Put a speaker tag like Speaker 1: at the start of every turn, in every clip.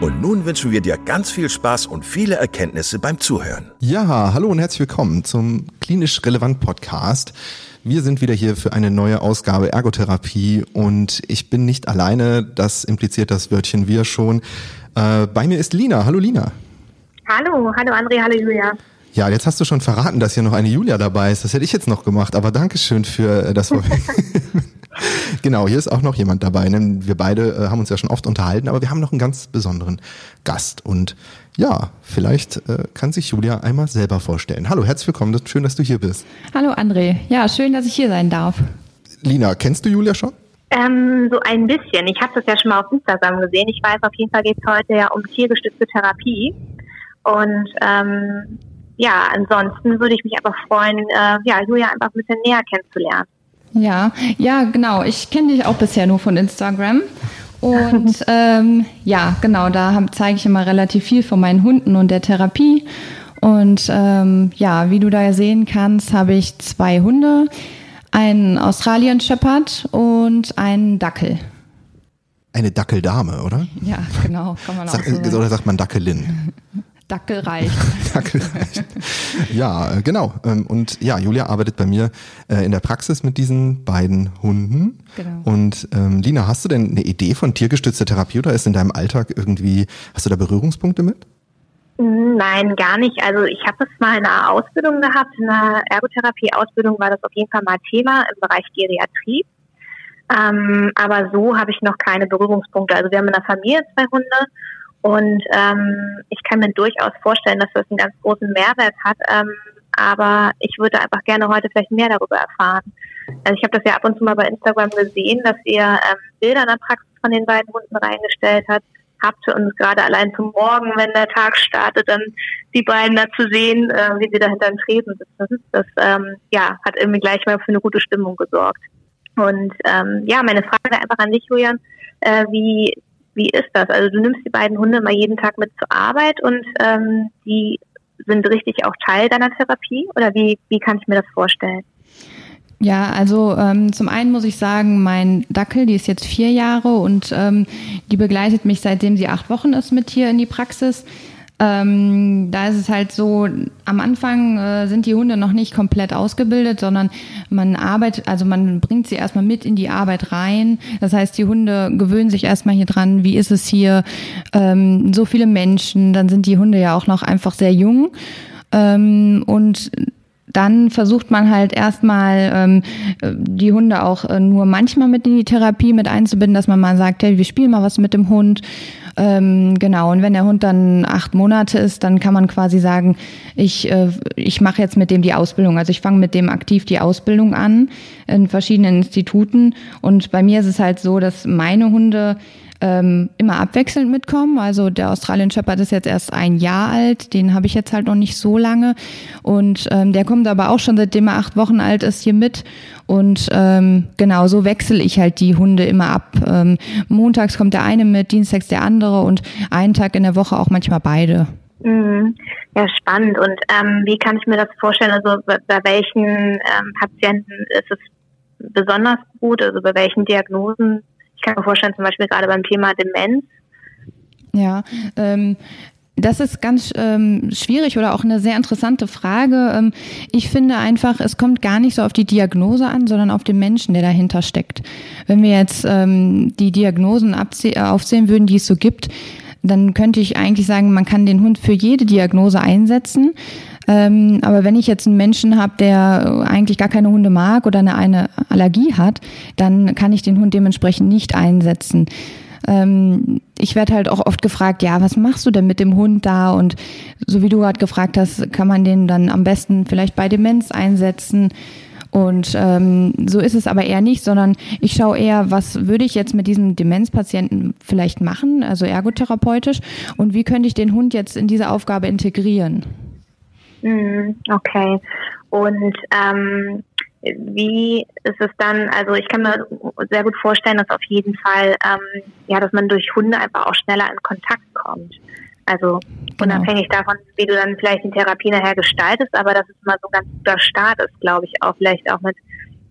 Speaker 1: und nun wünschen wir dir ganz viel Spaß und viele Erkenntnisse beim Zuhören.
Speaker 2: Ja, hallo und herzlich willkommen zum Klinisch Relevant Podcast. Wir sind wieder hier für eine neue Ausgabe Ergotherapie und ich bin nicht alleine, das impliziert das Wörtchen wir schon. Äh, bei mir ist Lina. Hallo Lina.
Speaker 3: Hallo, hallo André, hallo Julia.
Speaker 2: Ja, jetzt hast du schon verraten, dass hier noch eine Julia dabei ist. Das hätte ich jetzt noch gemacht, aber Dankeschön für äh, das Vorweg. genau, hier ist auch noch jemand dabei. Ne? Wir beide äh, haben uns ja schon oft unterhalten, aber wir haben noch einen ganz besonderen Gast. Und ja, vielleicht äh, kann sich Julia einmal selber vorstellen. Hallo, herzlich willkommen. Schön, dass du hier bist.
Speaker 4: Hallo André. Ja, schön, dass ich hier sein darf.
Speaker 2: Lina, kennst du Julia schon?
Speaker 3: Ähm, so ein bisschen. Ich habe das ja schon mal auf Instagram gesehen. Ich weiß, auf jeden Fall geht es heute ja um tiergestützte Therapie. Und ähm, ja, ansonsten würde ich mich einfach freuen, äh, ja, Julia einfach ein bisschen näher kennenzulernen.
Speaker 4: Ja, ja, genau. Ich kenne dich auch bisher nur von Instagram. Und ähm, ja, genau, da zeige ich immer relativ viel von meinen Hunden und der Therapie. Und ähm, ja, wie du da sehen kannst, habe ich zwei Hunde, einen Australian Shepherd und einen Dackel.
Speaker 2: Eine Dackeldame, oder?
Speaker 4: Ja, genau.
Speaker 2: Kann man Sag, auch so oder sagt man Dackelin?
Speaker 4: Dackel reicht.
Speaker 2: Dackel reicht. Ja, äh, genau. Ähm, und ja, Julia arbeitet bei mir äh, in der Praxis mit diesen beiden Hunden. Genau. Und ähm, Lina, hast du denn eine Idee von tiergestützter Therapie oder ist in deinem Alltag irgendwie, hast du da Berührungspunkte mit?
Speaker 3: Nein, gar nicht. Also ich habe es mal in einer Ausbildung gehabt, in einer Ergotherapie-Ausbildung war das auf jeden Fall mal Thema im Bereich Geriatrie. Ähm, aber so habe ich noch keine Berührungspunkte. Also wir haben in der Familie zwei Hunde und ähm, ich kann mir durchaus vorstellen, dass das einen ganz großen Mehrwert hat. Ähm, aber ich würde einfach gerne heute vielleicht mehr darüber erfahren. Also ich habe das ja ab und zu mal bei Instagram gesehen, dass ihr ähm, Bilder in der Praxis von den beiden Hunden reingestellt habt. Habt für uns gerade allein zum Morgen, wenn der Tag startet, dann die beiden da zu sehen, äh, wie sie da hinter dem Tresen sitzen. Das ähm, ja, hat irgendwie gleich mal für eine gute Stimmung gesorgt. Und ähm, ja, meine Frage einfach an dich, Julian, äh, wie wie ist das? Also du nimmst die beiden Hunde mal jeden Tag mit zur Arbeit und ähm, die sind richtig auch Teil deiner Therapie oder wie, wie kann ich mir das vorstellen?
Speaker 4: Ja, also ähm, zum einen muss ich sagen, mein Dackel, die ist jetzt vier Jahre und ähm, die begleitet mich seitdem sie acht Wochen ist mit hier in die Praxis. Ähm, da ist es halt so, am Anfang äh, sind die Hunde noch nicht komplett ausgebildet, sondern man arbeitet, also man bringt sie erstmal mit in die Arbeit rein. Das heißt, die Hunde gewöhnen sich erstmal hier dran, wie ist es hier, ähm, so viele Menschen, dann sind die Hunde ja auch noch einfach sehr jung. Ähm, und dann versucht man halt erstmal ähm, die Hunde auch äh, nur manchmal mit in die Therapie mit einzubinden, dass man mal sagt, hey, wir spielen mal was mit dem Hund ähm, genau, und wenn der Hund dann acht Monate ist, dann kann man quasi sagen, ich, äh, ich mache jetzt mit dem die Ausbildung. Also ich fange mit dem aktiv die Ausbildung an in verschiedenen Instituten. Und bei mir ist es halt so, dass meine Hunde ähm, immer abwechselnd mitkommen. Also der Australian Shepherd ist jetzt erst ein Jahr alt, den habe ich jetzt halt noch nicht so lange. Und ähm, der kommt aber auch schon seitdem er acht Wochen alt ist hier mit. Und ähm, genau so wechsle ich halt die Hunde immer ab. Ähm, montags kommt der eine mit, dienstags der andere und einen Tag in der Woche auch manchmal beide.
Speaker 3: Mhm. Ja, spannend. Und ähm, wie kann ich mir das vorstellen? Also bei welchen ähm, Patienten ist es besonders gut? Also bei welchen Diagnosen? Ich kann mir vorstellen, zum Beispiel gerade beim Thema Demenz.
Speaker 4: Ja, ähm, das ist ganz ähm, schwierig oder auch eine sehr interessante Frage. Ähm, ich finde einfach, es kommt gar nicht so auf die Diagnose an, sondern auf den Menschen, der dahinter steckt. Wenn wir jetzt ähm, die Diagnosen aufsehen würden, die es so gibt, dann könnte ich eigentlich sagen, man kann den Hund für jede Diagnose einsetzen. Ähm, aber wenn ich jetzt einen Menschen habe, der eigentlich gar keine Hunde mag oder eine, eine Allergie hat, dann kann ich den Hund dementsprechend nicht einsetzen ähm, ich werde halt auch oft gefragt, ja, was machst du denn mit dem Hund da? Und so wie du gerade gefragt hast, kann man den dann am besten vielleicht bei Demenz einsetzen. Und ähm, so ist es aber eher nicht, sondern ich schaue eher, was würde ich jetzt mit diesem Demenzpatienten vielleicht machen, also ergotherapeutisch, und wie könnte ich den Hund jetzt in diese Aufgabe integrieren?
Speaker 3: Mhm, okay. Und ähm, wie ist es dann, also ich kann mir sehr gut vorstellen, dass auf jeden Fall, ähm, ja, dass man durch Hunde einfach auch schneller in Kontakt kommt. Also genau. unabhängig davon, wie du dann vielleicht die Therapie nachher gestaltest, aber dass es mal so ein ganz guter Start ist, glaube ich, auch vielleicht auch mit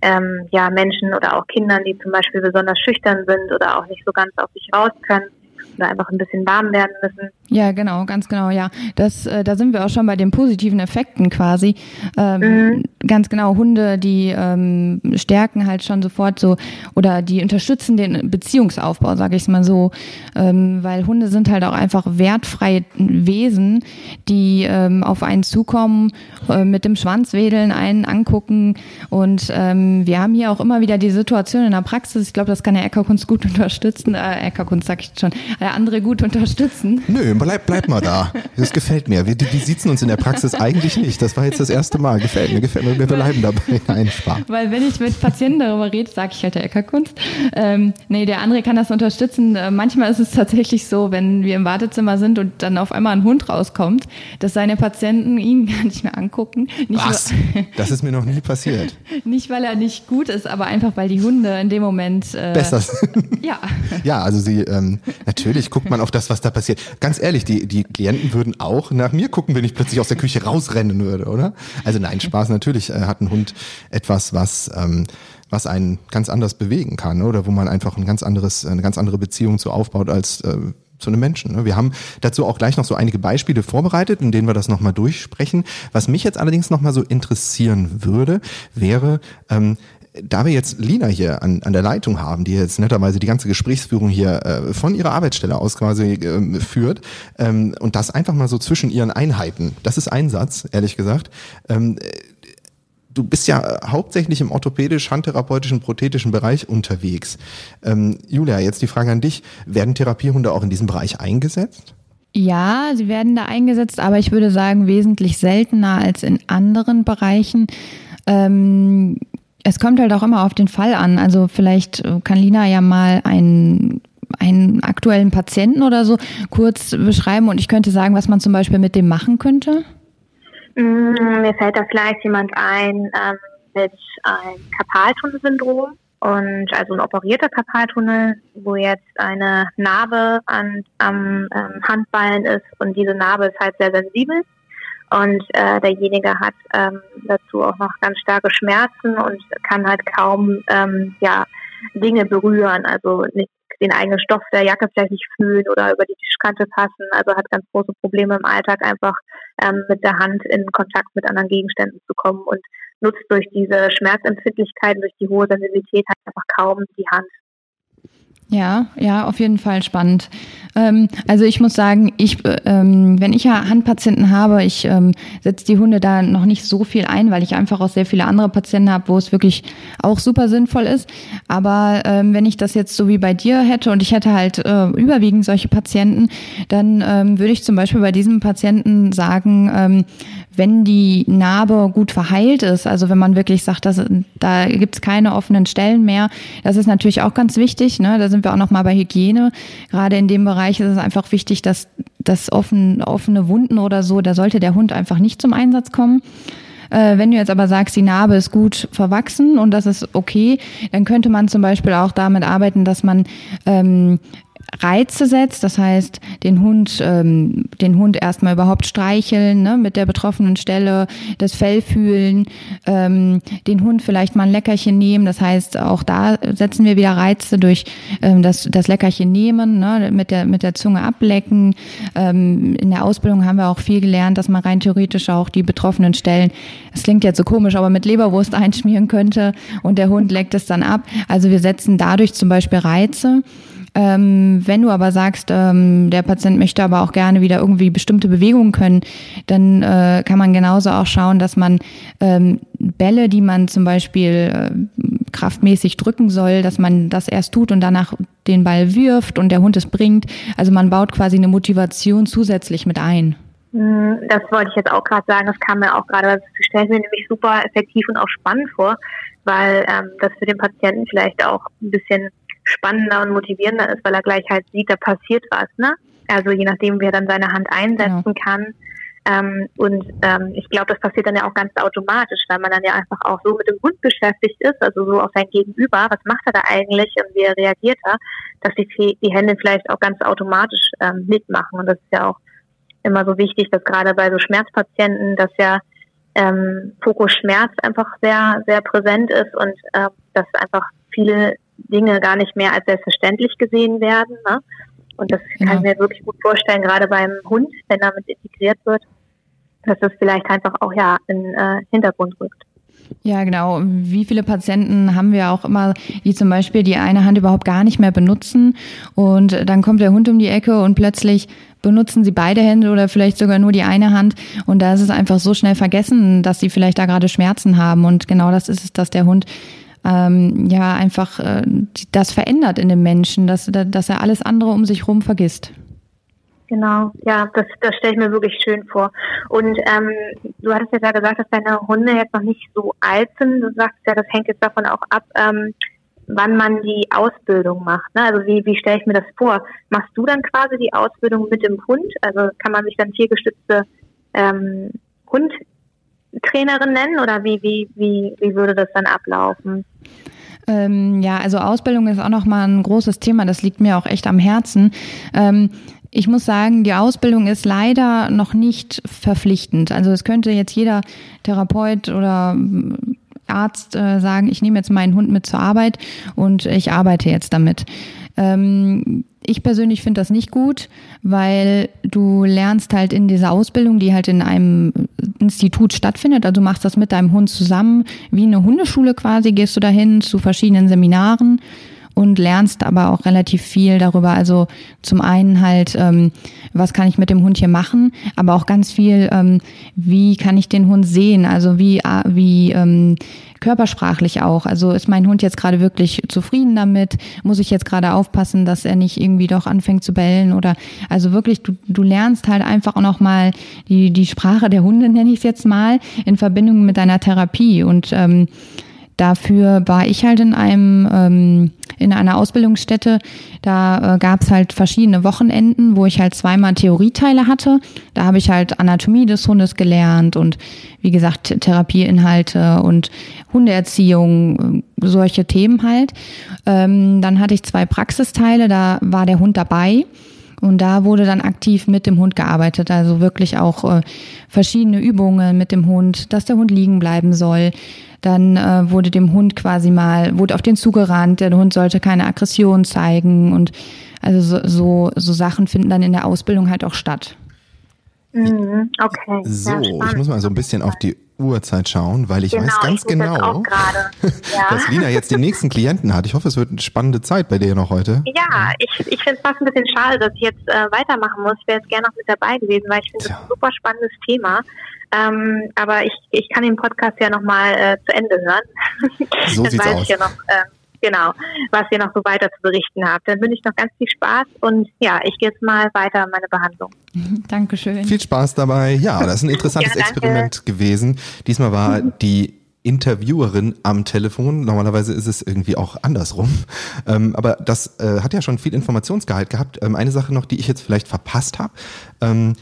Speaker 3: ähm, ja, Menschen oder auch Kindern, die zum Beispiel besonders schüchtern sind oder auch nicht so ganz auf sich raus können oder einfach ein bisschen warm werden müssen.
Speaker 4: Ja, genau, ganz genau, ja. Das, äh, da sind wir auch schon bei den positiven Effekten quasi. Ähm, mhm. Ganz genau, Hunde, die ähm, stärken halt schon sofort so oder die unterstützen den Beziehungsaufbau, sage ich es mal so, ähm, weil Hunde sind halt auch einfach wertfreie Wesen, die ähm, auf einen zukommen, äh, mit dem Schwanz wedeln, einen angucken und ähm, wir haben hier auch immer wieder die Situation in der Praxis, ich glaube, das kann der Eckerkunst gut unterstützen, äh, Eckerkunst sag ich schon, andere gut unterstützen.
Speaker 2: Nö, bleib, bleib mal da. Das gefällt mir. Wir, die sitzen uns in der Praxis eigentlich nicht. Das war jetzt das erste Mal. Gefällt mir, gefällt mir. Wir bleiben dabei. Nein, Spaß.
Speaker 4: Weil wenn ich mit Patienten darüber rede, sage ich halt der Eckerkunst. Ähm, nee, der andere kann das unterstützen. Äh, manchmal ist es tatsächlich so, wenn wir im Wartezimmer sind und dann auf einmal ein Hund rauskommt, dass seine Patienten ihn gar nicht mehr angucken. Nicht
Speaker 2: Was? das ist mir noch nie passiert.
Speaker 4: nicht, weil er nicht gut ist, aber einfach, weil die Hunde in dem Moment...
Speaker 2: Äh, Besser sind.
Speaker 4: ja.
Speaker 2: Ja, also sie, ähm, natürlich guckt man auf das, was da passiert. Ganz ehrlich, die, die Klienten würden auch nach mir gucken, wenn ich plötzlich aus der Küche rausrennen würde, oder? Also nein, Spaß, natürlich äh, hat ein Hund etwas, was, ähm, was einen ganz anders bewegen kann, oder wo man einfach ein ganz anderes, eine ganz andere Beziehung zu aufbaut als äh, zu einem Menschen. Ne? Wir haben dazu auch gleich noch so einige Beispiele vorbereitet, in denen wir das nochmal durchsprechen. Was mich jetzt allerdings nochmal so interessieren würde, wäre, ähm, da wir jetzt Lina hier an, an der Leitung haben, die jetzt netterweise die ganze Gesprächsführung hier äh, von ihrer Arbeitsstelle aus quasi äh, führt ähm, und das einfach mal so zwischen ihren Einheiten, das ist ein Satz, ehrlich gesagt. Ähm, du bist ja hauptsächlich im orthopädisch, handtherapeutischen, prothetischen Bereich unterwegs. Ähm, Julia, jetzt die Frage an dich. Werden Therapiehunde auch in diesem Bereich eingesetzt?
Speaker 4: Ja, sie werden da eingesetzt, aber ich würde sagen wesentlich seltener als in anderen Bereichen. Ähm, es kommt halt auch immer auf den Fall an. Also vielleicht äh, kann Lina ja mal einen einen aktuellen Patienten oder so kurz beschreiben und ich könnte sagen, was man zum Beispiel mit dem machen könnte?
Speaker 3: Mm, mir fällt da vielleicht jemand ein ähm, mit einem Karpaltunnelsyndrom und also ein operierter Karpaltunnel, wo jetzt eine Narbe an, am ähm, Handballen ist und diese Narbe ist halt sehr sensibel und äh, derjenige hat ähm, dazu auch noch ganz starke Schmerzen und kann halt kaum ähm, ja, Dinge berühren, also nicht den eigenen Stoff der Jacke vielleicht nicht fühlen oder über die Tischkante passen. Also hat ganz große Probleme im Alltag einfach ähm, mit der Hand in Kontakt mit anderen Gegenständen zu kommen und nutzt durch diese Schmerzempfindlichkeit, durch die hohe Sensibilität halt einfach kaum die Hand.
Speaker 4: Ja, ja, auf jeden Fall spannend. Ähm, also ich muss sagen, ich, äh, ähm, wenn ich ja Handpatienten habe, ich ähm, setze die Hunde da noch nicht so viel ein, weil ich einfach auch sehr viele andere Patienten habe, wo es wirklich auch super sinnvoll ist. Aber ähm, wenn ich das jetzt so wie bei dir hätte und ich hätte halt äh, überwiegend solche Patienten, dann ähm, würde ich zum Beispiel bei diesem Patienten sagen, ähm, wenn die Narbe gut verheilt ist, also wenn man wirklich sagt, dass, da gibt's keine offenen Stellen mehr, das ist natürlich auch ganz wichtig. Ne? Da sind wir auch noch mal bei Hygiene. Gerade in dem Bereich ist es einfach wichtig, dass das offen, offene Wunden oder so, da sollte der Hund einfach nicht zum Einsatz kommen. Äh, wenn du jetzt aber sagst, die Narbe ist gut verwachsen und das ist okay, dann könnte man zum Beispiel auch damit arbeiten, dass man ähm, Reize setzt, das heißt, den Hund, ähm, den Hund erstmal überhaupt streicheln, ne, mit der betroffenen Stelle, das Fell fühlen, ähm, den Hund vielleicht mal ein Leckerchen nehmen, das heißt, auch da setzen wir wieder Reize durch ähm, das, das Leckerchen nehmen, ne, mit der, mit der Zunge ablecken. Ähm, in der Ausbildung haben wir auch viel gelernt, dass man rein theoretisch auch die betroffenen Stellen, es klingt jetzt so komisch, aber mit Leberwurst einschmieren könnte und der Hund leckt es dann ab. Also wir setzen dadurch zum Beispiel Reize. Ähm, wenn du aber sagst, ähm, der Patient möchte aber auch gerne wieder irgendwie bestimmte Bewegungen können, dann äh, kann man genauso auch schauen, dass man ähm, Bälle, die man zum Beispiel äh, kraftmäßig drücken soll, dass man das erst tut und danach den Ball wirft und der Hund es bringt. Also man baut quasi eine Motivation zusätzlich mit ein.
Speaker 3: Hm, das wollte ich jetzt auch gerade sagen. Das kam mir auch gerade, das stellt mir nämlich super effektiv und auch spannend vor, weil ähm, das für den Patienten vielleicht auch ein bisschen spannender und motivierender ist, weil er gleich halt sieht, da passiert was, ne? Also je nachdem, wie er dann seine Hand einsetzen genau. kann. Ähm, und ähm, ich glaube, das passiert dann ja auch ganz automatisch, weil man dann ja einfach auch so mit dem Hund beschäftigt ist, also so auf sein Gegenüber, was macht er da eigentlich und wie reagiert er, dass die, die Hände vielleicht auch ganz automatisch ähm, mitmachen. Und das ist ja auch immer so wichtig, dass gerade bei so Schmerzpatienten, dass ja ähm, Fokus Schmerz einfach sehr, sehr präsent ist und äh, dass einfach viele Dinge gar nicht mehr als selbstverständlich gesehen werden. Ne? Und das genau. kann ich mir wirklich gut vorstellen, gerade beim Hund, wenn damit integriert wird, dass das vielleicht einfach auch ja in äh, Hintergrund rückt.
Speaker 4: Ja, genau. Wie viele Patienten haben wir auch immer, die zum Beispiel die eine Hand überhaupt gar nicht mehr benutzen und dann kommt der Hund um die Ecke und plötzlich benutzen sie beide Hände oder vielleicht sogar nur die eine Hand und da ist es einfach so schnell vergessen, dass sie vielleicht da gerade Schmerzen haben und genau das ist es, dass der Hund ähm, ja einfach äh, das verändert in dem Menschen, dass, dass er alles andere um sich herum vergisst.
Speaker 3: Genau, ja, das, das stelle ich mir wirklich schön vor. Und ähm, du hattest ja gesagt, dass deine Hunde jetzt noch nicht so alt sind. Du sagst ja, das hängt jetzt davon auch ab, ähm, wann man die Ausbildung macht. Ne? Also wie, wie stelle ich mir das vor? Machst du dann quasi die Ausbildung mit dem Hund? Also kann man sich dann tiergestützte ähm, Hund Trainerin nennen oder wie, wie, wie, wie würde das dann ablaufen?
Speaker 4: Ähm, ja, also Ausbildung ist auch nochmal ein großes Thema, das liegt mir auch echt am Herzen. Ähm, ich muss sagen, die Ausbildung ist leider noch nicht verpflichtend. Also es könnte jetzt jeder Therapeut oder Arzt äh, sagen, ich nehme jetzt meinen Hund mit zur Arbeit und ich arbeite jetzt damit. Ähm, ich persönlich finde das nicht gut, weil du lernst halt in dieser Ausbildung, die halt in einem Institut stattfindet, also machst das mit deinem Hund zusammen, wie eine Hundeschule quasi, gehst du dahin zu verschiedenen Seminaren und lernst aber auch relativ viel darüber. Also zum einen halt, ähm, was kann ich mit dem Hund hier machen, aber auch ganz viel, ähm, wie kann ich den Hund sehen, also wie, äh, wie ähm, körpersprachlich auch. Also ist mein Hund jetzt gerade wirklich zufrieden damit? Muss ich jetzt gerade aufpassen, dass er nicht irgendwie doch anfängt zu bellen oder also wirklich, du, du lernst halt einfach auch nochmal die, die Sprache der Hunde, nenne ich es jetzt mal, in Verbindung mit deiner Therapie. Und ähm, Dafür war ich halt in einem ähm, in einer Ausbildungsstätte. Da äh, gab es halt verschiedene Wochenenden, wo ich halt zweimal Theorieteile hatte. Da habe ich halt Anatomie des Hundes gelernt und wie gesagt Therapieinhalte und Hundeerziehung, äh, solche Themen halt. Ähm, dann hatte ich zwei Praxisteile, da war der Hund dabei. Und da wurde dann aktiv mit dem Hund gearbeitet, also wirklich auch äh, verschiedene Übungen mit dem Hund, dass der Hund liegen bleiben soll, dann äh, wurde dem Hund quasi mal, wurde auf den zugerannt, der Hund sollte keine Aggression zeigen. Und also so, so, so Sachen finden dann in der Ausbildung halt auch statt.
Speaker 3: Mhm, okay.
Speaker 2: So, ich muss mal so ein bisschen auf die Uhrzeit schauen, weil ich genau, weiß ganz ich genau, ja. dass Lina jetzt den nächsten Klienten hat. Ich hoffe, es wird eine spannende Zeit bei dir noch heute.
Speaker 3: Ja, ich, ich finde es fast ein bisschen schade, dass ich jetzt äh, weitermachen muss. Ich wäre jetzt gerne noch mit dabei gewesen, weil ich finde es ein super spannendes Thema. Ähm, aber ich, ich kann den Podcast ja nochmal äh, zu Ende hören.
Speaker 2: So Dann sieht's weiß aus. Ich ja noch,
Speaker 3: äh, genau, was ihr noch so weiter zu berichten habt. Dann wünsche ich noch ganz viel Spaß und ja, ich gehe jetzt mal weiter an meine Behandlung.
Speaker 4: Dankeschön.
Speaker 2: Viel Spaß dabei. Ja, das ist ein interessantes ja, Experiment gewesen. Diesmal war die Interviewerin am Telefon. Normalerweise ist es irgendwie auch andersrum. Ähm, aber das äh, hat ja schon viel Informationsgehalt gehabt. Ähm, eine Sache noch, die ich jetzt vielleicht verpasst habe. Ähm,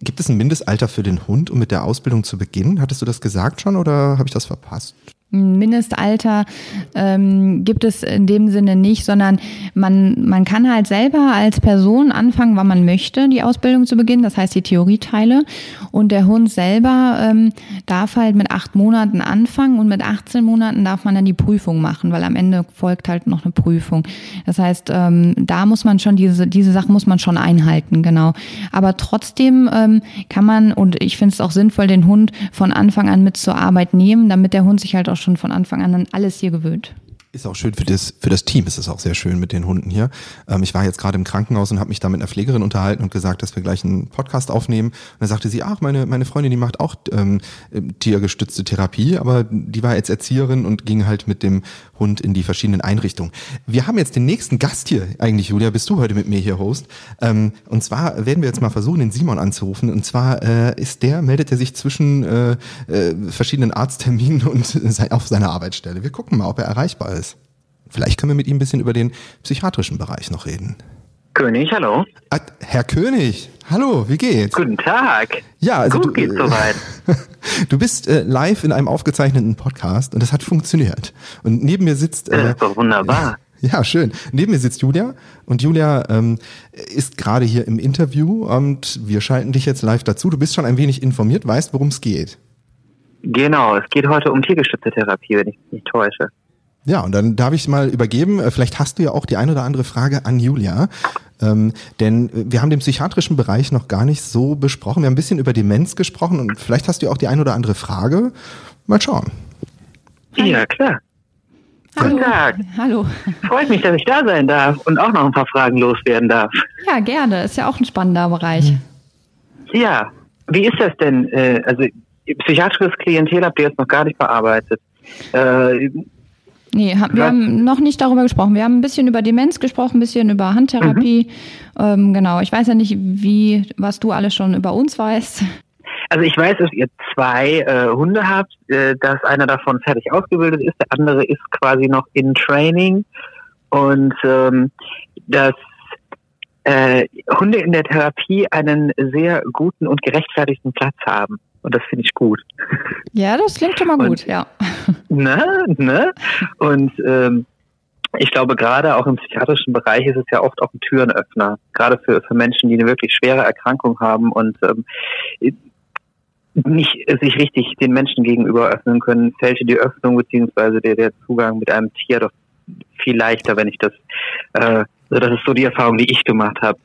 Speaker 2: Gibt es ein Mindestalter für den Hund, um mit der Ausbildung zu beginnen? Hattest du das gesagt schon oder habe ich das verpasst?
Speaker 4: Mindestalter ähm, gibt es in dem Sinne nicht, sondern man, man kann halt selber als Person anfangen, wann man möchte, die Ausbildung zu beginnen, das heißt die Theorieteile. Und der Hund selber ähm, darf halt mit acht Monaten anfangen und mit 18 Monaten darf man dann die Prüfung machen, weil am Ende folgt halt noch eine Prüfung. Das heißt, ähm, da muss man schon diese, diese Sachen muss man schon einhalten, genau. Aber trotzdem ähm, kann man, und ich finde es auch sinnvoll, den Hund von Anfang an mit zur Arbeit nehmen, damit der Hund sich halt auch schon von Anfang an an alles hier gewöhnt.
Speaker 2: Ist auch schön für das, für das Team ist es auch sehr schön mit den Hunden hier. Ähm, ich war jetzt gerade im Krankenhaus und habe mich da mit einer Pflegerin unterhalten und gesagt, dass wir gleich einen Podcast aufnehmen. Und dann sagte sie, ach, meine, meine Freundin, die macht auch ähm, tiergestützte Therapie, aber die war jetzt Erzieherin und ging halt mit dem Hund in die verschiedenen Einrichtungen. Wir haben jetzt den nächsten Gast hier, eigentlich, Julia, bist du heute mit mir hier Host. Ähm, und zwar werden wir jetzt mal versuchen, den Simon anzurufen. Und zwar äh, ist der, meldet er sich zwischen äh, äh, verschiedenen Arztterminen und auf seiner Arbeitsstelle. Wir gucken mal, ob er erreichbar ist. Vielleicht können wir mit ihm ein bisschen über den psychiatrischen Bereich noch reden.
Speaker 5: König, hallo.
Speaker 2: Ah, Herr König, hallo, wie geht's?
Speaker 5: Guten Tag.
Speaker 2: Ja, also
Speaker 5: Gut
Speaker 2: du,
Speaker 5: geht's soweit.
Speaker 2: Du bist äh, live in einem aufgezeichneten Podcast und das hat funktioniert. Und neben mir sitzt.
Speaker 5: Das
Speaker 2: Äh,
Speaker 5: ist doch wunderbar.
Speaker 2: ja, schön. Neben mir sitzt Julia und Julia ähm, ist gerade hier im Interview und wir schalten dich jetzt live dazu. Du bist schon ein wenig informiert, weißt, worum es geht.
Speaker 5: Genau, es geht heute um tiergestützte Therapie, wenn ich mich nicht täusche.
Speaker 2: Ja, und dann darf ich mal übergeben. Äh, Vielleicht hast du ja auch die ein oder andere Frage an Julia. Ähm, denn äh, wir haben den psychiatrischen Bereich noch gar nicht so besprochen. Wir haben ein bisschen über Demenz gesprochen und vielleicht hast du ja auch die ein oder andere Frage. Mal schauen.
Speaker 5: Ja, klar.
Speaker 4: Hallo.
Speaker 5: Guten Tag.
Speaker 4: Hallo.
Speaker 5: Freut mich, dass ich da sein darf und auch noch ein paar Fragen loswerden darf.
Speaker 4: Ja, gerne. Ist ja auch ein spannender Bereich.
Speaker 5: Ja, wie ist das denn? Äh, also psychiatrisches Klientel habt ihr jetzt noch gar nicht bearbeitet.
Speaker 4: Nee, ha- wir haben noch nicht darüber gesprochen. Wir haben ein bisschen über Demenz gesprochen, ein bisschen über Handtherapie. Ähm, genau. Ich weiß ja nicht, wie, was du alles schon über uns weißt.
Speaker 5: Also ich weiß, dass ihr zwei äh, Hunde habt, äh, dass einer davon fertig ausgebildet ist, der andere ist quasi noch in Training und ähm, dass äh, Hunde in der Therapie einen sehr guten und gerechtfertigten Platz haben. Und das finde ich gut.
Speaker 4: Ja, das klingt schon mal
Speaker 5: Und-
Speaker 4: gut, ja.
Speaker 5: Ne? Ne? Und ähm, ich glaube, gerade auch im psychiatrischen Bereich ist es ja oft auch ein Türenöffner, gerade für, für Menschen, die eine wirklich schwere Erkrankung haben und ähm, nicht sich richtig den Menschen gegenüber öffnen können, fällt die Öffnung beziehungsweise der, der Zugang mit einem Tier doch viel leichter, wenn ich das, äh, also das ist so die Erfahrung, die ich gemacht habe.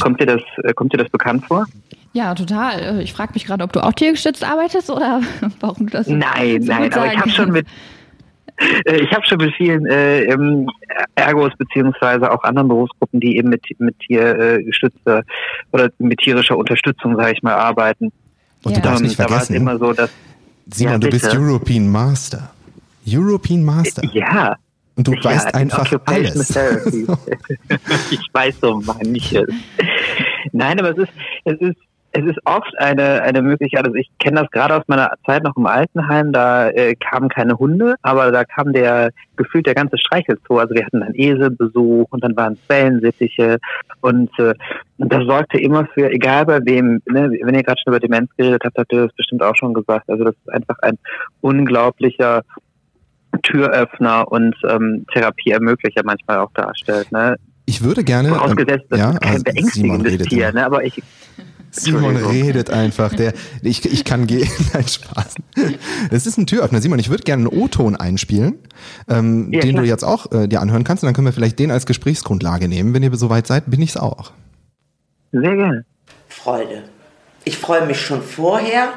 Speaker 5: Kommt dir das, äh, kommt dir das bekannt vor?
Speaker 4: Ja, total. Äh, Ich frage mich gerade, ob du auch tiergestützt arbeitest oder warum du das so
Speaker 5: Nein,
Speaker 4: so
Speaker 5: nein, aber ich habe schon mit äh, ich habe schon mit vielen äh, ähm, Ergos beziehungsweise auch anderen Berufsgruppen, die eben mit mit tiergestützter oder mit tierischer Unterstützung, sage ich mal, arbeiten.
Speaker 2: Und
Speaker 4: Ja.
Speaker 2: du darfst
Speaker 5: Ähm,
Speaker 2: nicht
Speaker 5: da war es
Speaker 2: vergessen,
Speaker 5: immer so, dass
Speaker 2: Simon,
Speaker 5: Ja,
Speaker 2: du bist. European Master. European Master.
Speaker 5: ja,
Speaker 2: Und du
Speaker 5: ja,
Speaker 2: weißt
Speaker 5: in
Speaker 2: einfach alles.
Speaker 5: Ich weiß so manches. Nein, aber es ist, es ist, es ist oft eine, eine Möglichkeit, also ich kenne das gerade aus meiner Zeit noch im Altenheim, da äh, kamen keine Hunde, aber da kam der, gefühlt der ganze Streichelzoo, also wir hatten dann Eselbesuch und dann waren es Wellensittiche und, äh, und das sorgte immer für, egal bei wem, ne, wenn ihr gerade schon über Demenz geredet habt, habt ihr das bestimmt auch schon gesagt, also das ist einfach ein unglaublicher Türöffner und ähm, Therapieermöglicher manchmal auch darstellt. Ne?
Speaker 2: Ich würde gerne. ähm,
Speaker 5: Vorausgesetzt, das
Speaker 2: ja,
Speaker 5: ist kein
Speaker 2: also
Speaker 5: beängstigendes Tier, ne? aber ich,
Speaker 2: Simon redet einfach. Der, ich, ich kann gehen. Nein, Spaß. Es ist ein Türöffner. Simon, ich würde gerne einen O-Ton einspielen, ähm,
Speaker 5: Ja,
Speaker 2: den
Speaker 5: klar.
Speaker 2: du jetzt auch äh, dir anhören kannst. Und dann können wir vielleicht den als Gesprächsgrundlage nehmen. Wenn ihr soweit seid, bin ich's auch.
Speaker 5: sehr gerne.
Speaker 6: Freude. Ich freue mich schon vorher,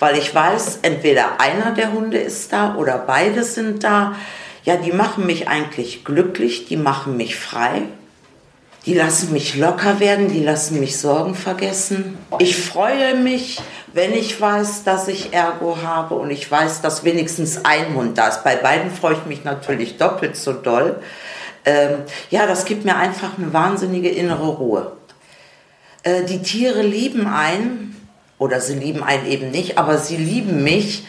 Speaker 6: weil ich weiß, entweder einer der Hunde ist da oder beide sind da. Ja, die machen mich eigentlich glücklich, die machen mich frei. Die lassen mich locker werden, die lassen mich Sorgen vergessen. Ich freue mich, wenn ich weiß, dass ich Ergo habe und ich weiß, dass wenigstens ein Hund da ist. Bei beiden freue ich mich natürlich doppelt so doll. Ähm, ja, das gibt mir einfach eine wahnsinnige innere Ruhe. Äh, die Tiere lieben einen, oder sie lieben einen eben nicht, aber sie lieben mich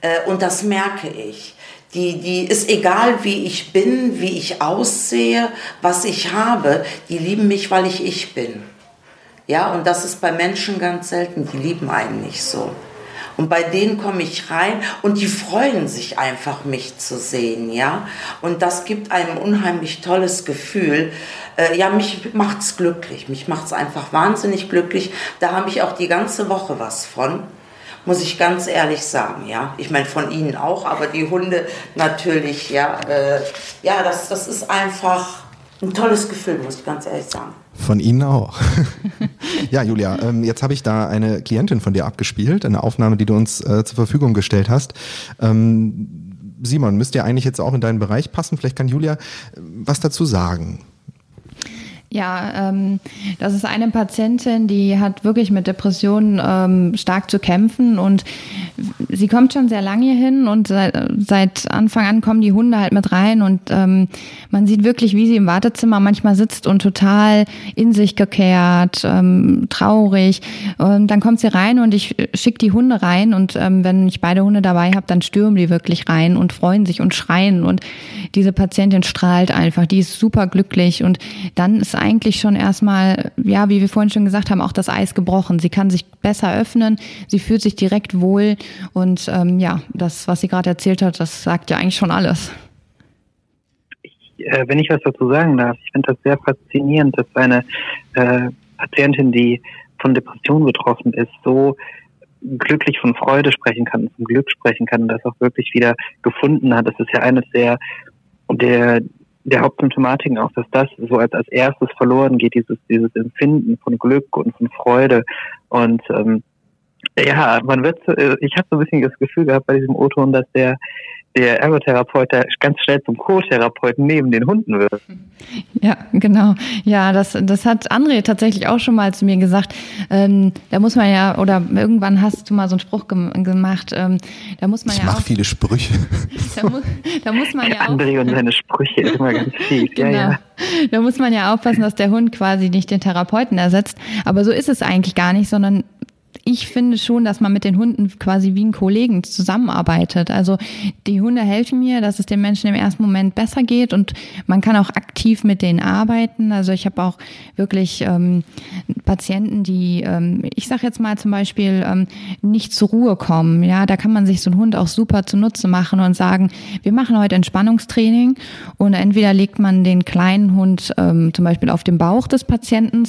Speaker 6: äh, und das merke ich. Die, die ist egal, wie ich bin, wie ich aussehe, was ich habe, die lieben mich, weil ich ich bin. Ja, und das ist bei Menschen ganz selten, die lieben einen nicht so. Und bei denen komme ich rein und die freuen sich einfach, mich zu sehen, ja. Und das gibt einem unheimlich tolles Gefühl. Äh, ja, mich macht's glücklich. Mich macht's einfach wahnsinnig glücklich. Da habe ich auch die ganze Woche was von muss ich ganz ehrlich sagen, ja. Ich meine, von Ihnen auch, aber die Hunde natürlich, ja. Äh, ja, das, das ist einfach ein tolles Gefühl, muss ich ganz ehrlich sagen.
Speaker 2: Von Ihnen auch. ja, Julia, ähm, jetzt habe ich da eine Klientin von dir abgespielt, eine Aufnahme, die du uns äh, zur Verfügung gestellt hast. Ähm, Simon, müsste ja eigentlich jetzt auch in deinen Bereich passen. Vielleicht kann Julia äh, was dazu sagen.
Speaker 4: Ja, ähm, das ist eine Patientin, die hat wirklich mit Depressionen ähm, stark zu kämpfen und sie kommt schon sehr lange hin und seit, seit Anfang an kommen die Hunde halt mit rein und ähm, man sieht wirklich, wie sie im Wartezimmer manchmal sitzt und total in sich gekehrt, ähm, traurig. Und dann kommt sie rein und ich schicke die Hunde rein und ähm, wenn ich beide Hunde dabei habe, dann stürmen die wirklich rein und freuen sich und schreien und diese Patientin strahlt einfach, die ist super glücklich und dann ist eigentlich schon erstmal, ja, wie wir vorhin schon gesagt haben, auch das Eis gebrochen. Sie kann sich besser öffnen, sie fühlt sich direkt wohl und ähm, ja, das, was sie gerade erzählt hat, das sagt ja eigentlich schon alles.
Speaker 5: Ich, äh, wenn ich was dazu sagen darf, ich finde das sehr faszinierend, dass eine äh, Patientin, die von Depressionen betroffen ist, so glücklich von Freude sprechen kann, von Glück sprechen kann und das auch wirklich wieder gefunden hat. Das ist ja eines der, der der Hauptsymptomatiken auch, dass das so als, als erstes verloren geht, dieses, dieses Empfinden von Glück und von Freude. Und ähm, ja, man wird, äh, ich habe so ein bisschen das Gefühl gehabt bei diesem O-Ton, dass der der Ergotherapeut der ganz schnell zum Co-Therapeuten neben den Hunden wird.
Speaker 4: Ja, genau. Ja, das, das hat André tatsächlich auch schon mal zu mir gesagt. Ähm, da muss man ja, oder irgendwann hast du mal so einen Spruch gem gemacht, ähm, da muss man
Speaker 2: ich
Speaker 4: ja
Speaker 2: mach viele Sprüche.
Speaker 4: Da, mu da muss man ja
Speaker 5: auch... André und seine Sprüche ist immer ganz viel.
Speaker 4: genau. Ja, ja. Da muss man ja aufpassen, dass der Hund quasi nicht den Therapeuten ersetzt. Aber so ist es eigentlich gar nicht, sondern ich finde schon, dass man mit den Hunden quasi wie ein Kollegen zusammenarbeitet. Also die Hunde helfen mir, dass es den Menschen im ersten Moment besser geht und man kann auch aktiv mit denen arbeiten. Also ich habe auch wirklich ähm, Patienten, die, ähm, ich sage jetzt mal zum Beispiel, ähm, nicht zur Ruhe kommen. Ja, da kann man sich so einen Hund auch super zunutze machen und sagen, wir machen heute Entspannungstraining und entweder legt man den kleinen Hund ähm, zum Beispiel auf den Bauch des Patienten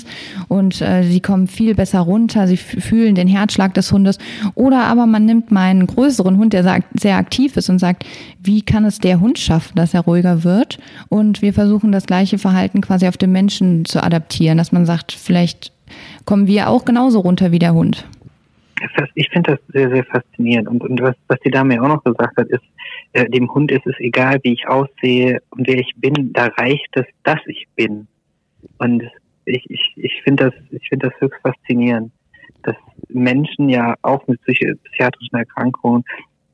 Speaker 4: und äh, sie kommen viel besser runter, sie fühlen den Herzschlag des Hundes. Oder aber man nimmt meinen größeren Hund, der sehr aktiv ist und sagt, wie kann es der Hund schaffen, dass er ruhiger wird? Und wir versuchen das gleiche Verhalten quasi auf den Menschen zu adaptieren, dass man sagt, vielleicht kommen wir auch genauso runter wie der Hund.
Speaker 5: Ich finde das sehr, sehr faszinierend. Und, und was, was die Dame auch noch gesagt hat, ist, äh, dem Hund ist es egal, wie ich aussehe und wer ich bin, da reicht es, dass ich bin. Und ich, ich, ich finde das, ich finde das höchst faszinierend dass Menschen ja auch mit psychiatrischen Erkrankungen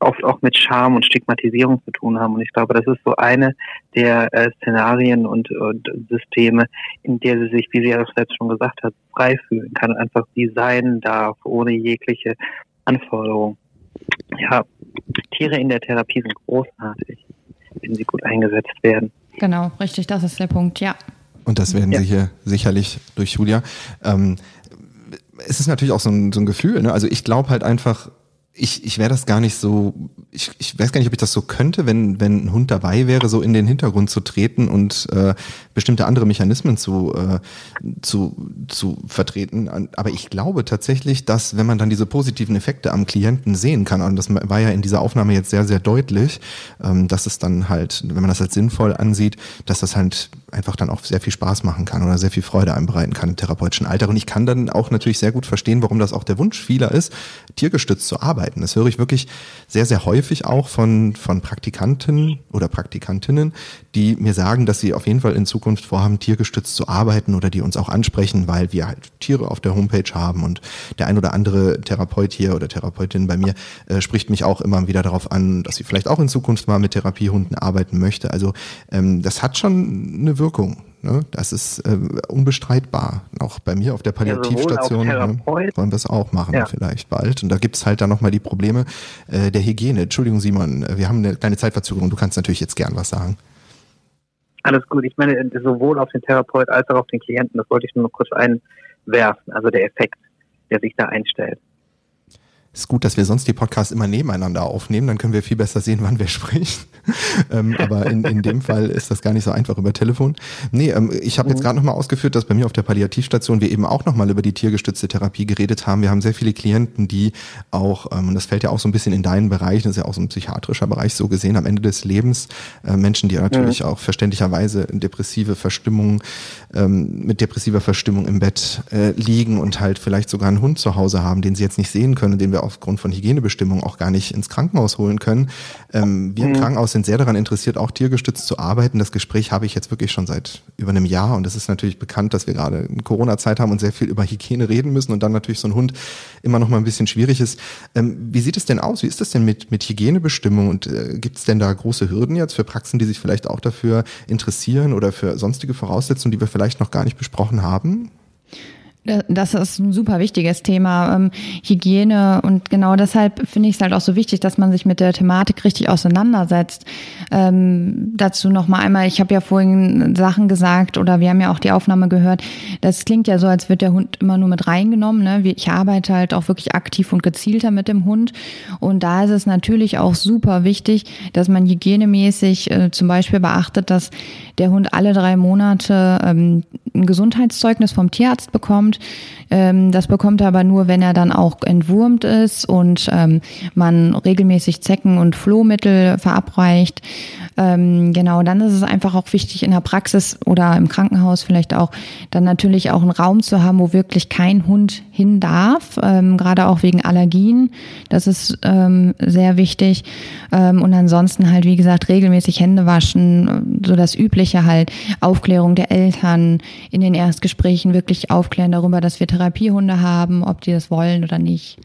Speaker 5: oft auch mit Scham und Stigmatisierung zu tun haben. Und ich glaube, das ist so eine der äh, Szenarien und, und, Systeme, in der sie sich, wie sie ja selbst schon gesagt hat, frei fühlen kann, einfach die sein darf, ohne jegliche Anforderung. Ja, Tiere in der Therapie sind großartig, wenn sie gut eingesetzt werden.
Speaker 4: Genau, richtig, das ist der Punkt, ja.
Speaker 2: Und das werden ja. Sie hier sicherlich durch Julia. Ähm, es ist natürlich auch so ein, so ein Gefühl. Ne? Also ich glaube halt einfach, ich, ich wäre das gar nicht so, ich, ich weiß gar nicht, ob ich das so könnte, wenn, wenn ein Hund dabei wäre, so in den Hintergrund zu treten und äh, bestimmte andere Mechanismen zu, äh, zu, zu vertreten. Aber ich glaube tatsächlich, dass wenn man dann diese positiven Effekte am Klienten sehen kann, und das war ja in dieser Aufnahme jetzt sehr, sehr deutlich, ähm, dass es dann halt, wenn man das als sinnvoll ansieht, dass das halt einfach dann auch sehr viel Spaß machen kann oder sehr viel Freude einbereiten kann im therapeutischen Alter. Und ich kann dann auch natürlich sehr gut verstehen, warum das auch der Wunsch vieler ist, tiergestützt zu arbeiten. Das höre ich wirklich sehr, sehr häufig auch von, von Praktikanten oder Praktikantinnen, die mir sagen, dass sie auf jeden Fall in Zukunft vorhaben, tiergestützt zu arbeiten oder die uns auch ansprechen, weil wir halt Tiere auf der Homepage haben und der ein oder andere Therapeut hier oder Therapeutin bei mir äh, spricht mich auch immer wieder darauf an, dass sie vielleicht auch in Zukunft mal mit Therapiehunden arbeiten möchte. Also ähm, das hat schon eine Wirkung. Ne? Das ist äh, unbestreitbar. Auch bei mir auf der Palliativstation ne, wollen wir es auch machen, ja. vielleicht bald. Und da gibt es halt dann nochmal die Probleme äh, der Hygiene. Entschuldigung, Simon, äh, wir haben eine kleine Zeitverzögerung. Du kannst natürlich jetzt gern was sagen.
Speaker 5: Alles gut. Ich meine, sowohl auf den Therapeut als auch auf den Klienten, das wollte ich nur noch kurz einwerfen. Also der Effekt, der sich da einstellt.
Speaker 2: Ist gut, dass wir sonst die Podcasts immer nebeneinander aufnehmen, dann können wir viel besser sehen, wann wir sprechen. ähm, aber in, in dem Fall ist das gar nicht so einfach über Telefon. Nee, ähm, ich habe mhm. jetzt gerade nochmal ausgeführt, dass bei mir auf der Palliativstation wir eben auch nochmal über die tiergestützte Therapie geredet haben. Wir haben sehr viele Klienten, die auch, ähm, und das fällt ja auch so ein bisschen in deinen Bereich, das ist ja auch so ein psychiatrischer Bereich so gesehen, am Ende des Lebens äh, Menschen, die natürlich mhm. auch verständlicherweise depressive Verstimmung, ähm, mit depressiver Verstimmung im Bett äh, liegen und halt vielleicht sogar einen Hund zu Hause haben, den sie jetzt nicht sehen können, den wir aufgrund von Hygienebestimmungen auch gar nicht ins Krankenhaus holen können. Ähm, wir mhm. im Krankenhaus sind sehr daran interessiert, auch tiergestützt zu arbeiten. Das Gespräch habe ich jetzt wirklich schon seit über einem Jahr und es ist natürlich bekannt, dass wir gerade in Corona-Zeit haben und sehr viel über Hygiene reden müssen und dann natürlich so ein Hund immer noch mal ein bisschen schwierig ist. Ähm, wie sieht es denn aus? Wie ist das denn mit, mit Hygienebestimmungen und äh, gibt es denn da große Hürden jetzt für Praxen, die sich vielleicht auch dafür interessieren oder für sonstige Voraussetzungen, die wir vielleicht noch gar nicht besprochen haben?
Speaker 4: Das ist ein super wichtiges Thema, ähm, Hygiene. Und genau deshalb finde ich es halt auch so wichtig, dass man sich mit der Thematik richtig auseinandersetzt. Ähm, dazu nochmal einmal, ich habe ja vorhin Sachen gesagt oder wir haben ja auch die Aufnahme gehört. Das klingt ja so, als wird der Hund immer nur mit reingenommen. Ne? Ich arbeite halt auch wirklich aktiv und gezielter mit dem Hund. Und da ist es natürlich auch super wichtig, dass man hygienemäßig äh, zum Beispiel beachtet, dass der Hund alle drei Monate ähm, ein Gesundheitszeugnis vom Tierarzt bekommt. Ähm, das bekommt er aber nur, wenn er dann auch entwurmt ist und ähm, man regelmäßig Zecken- und Flohmittel verabreicht. Ähm, genau, dann ist es einfach auch wichtig in der Praxis oder im Krankenhaus vielleicht auch dann natürlich auch einen Raum zu haben, wo wirklich kein Hund hin darf, ähm, gerade auch wegen Allergien. Das ist ähm, sehr wichtig. Ähm, und ansonsten halt, wie gesagt, regelmäßig Hände waschen, so das Übliche halt, Aufklärung der Eltern, in den Erstgesprächen wirklich aufklären darüber, dass wir Therapiehunde haben, ob die das wollen oder nicht.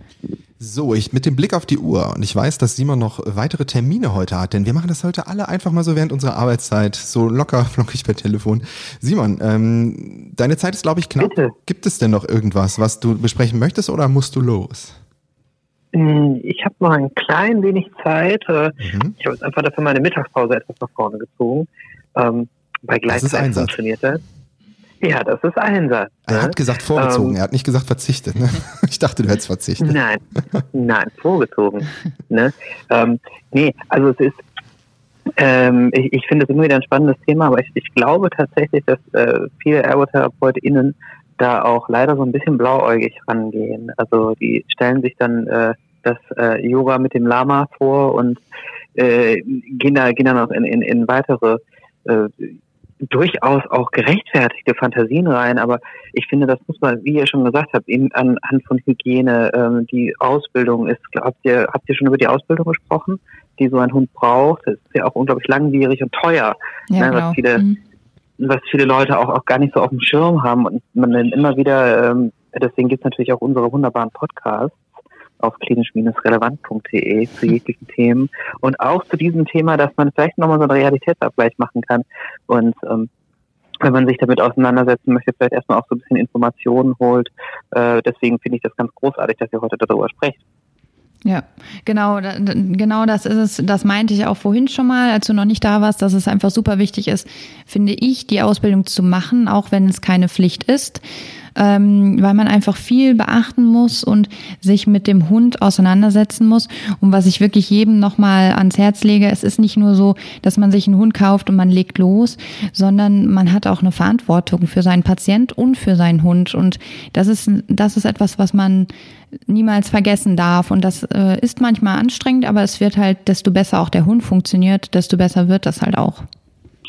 Speaker 2: So, ich mit dem Blick auf die Uhr und ich weiß, dass Simon noch weitere Termine heute hat, denn wir machen das heute alle einfach mal so während unserer Arbeitszeit, so locker flockig per Telefon. Simon, ähm, deine Zeit ist, glaube ich, knapp. Bitte. Gibt es denn noch irgendwas, was du besprechen möchtest oder musst du los?
Speaker 5: Hm, ich habe noch ein klein wenig Zeit. Äh, mhm. Ich habe jetzt einfach dafür meine Mittagspause etwas nach vorne gezogen. Ähm, bei Gleitzeit funktioniert das. Ja, das ist Einsatz.
Speaker 2: Er ne? hat gesagt vorgezogen, ähm, er hat nicht gesagt verzichtet. Ne? Ich dachte, du hättest verzichtet.
Speaker 5: Nein, nein, vorgezogen. ne? Ähm, nee, also es ist, ähm, ich, ich finde es immer wieder ein spannendes Thema, aber ich, ich glaube tatsächlich, dass äh, viele ErgotherapeutInnen da auch leider so ein bisschen blauäugig rangehen. Also die stellen sich dann äh, das äh, Yoga mit dem Lama vor und äh, gehen da gehen dann auch in, in, in weitere äh, durchaus auch gerechtfertigte Fantasien rein, aber ich finde, das muss man, wie ihr schon gesagt habt, eben anhand von Hygiene, ähm, die Ausbildung ist, habt ihr, habt ihr schon über die Ausbildung gesprochen, die so ein Hund braucht? Das ist ja auch unglaublich langwierig und teuer, ja, ne, genau. was viele, mhm. was viele Leute auch, auch gar nicht so auf dem Schirm haben und man immer wieder, ähm, deswegen gibt es natürlich auch unsere wunderbaren Podcasts, auf klinisch-relevant.de zu jeglichen Themen und auch zu diesem Thema, dass man vielleicht nochmal so einen Realitätsabgleich machen kann und ähm, wenn man sich damit auseinandersetzen möchte, vielleicht erstmal auch so ein bisschen Informationen holt. Äh, deswegen finde ich das ganz großartig, dass ihr heute darüber sprecht.
Speaker 4: Ja, genau, genau das ist es. Das meinte ich auch vorhin schon mal, als du noch nicht da warst, dass es einfach super wichtig ist, finde ich, die Ausbildung zu machen, auch wenn es keine Pflicht ist ähm, weil man einfach viel beachten muss und sich mit dem Hund auseinandersetzen muss. Und was ich wirklich jedem nochmal ans Herz lege, es ist nicht nur so, dass man sich einen Hund kauft und man legt los, sondern man hat auch eine Verantwortung für seinen Patient und für seinen Hund. Und das ist, das ist etwas, was man niemals vergessen darf. Und das äh, ist manchmal anstrengend, aber es wird halt, desto besser auch der Hund funktioniert, desto besser wird das halt auch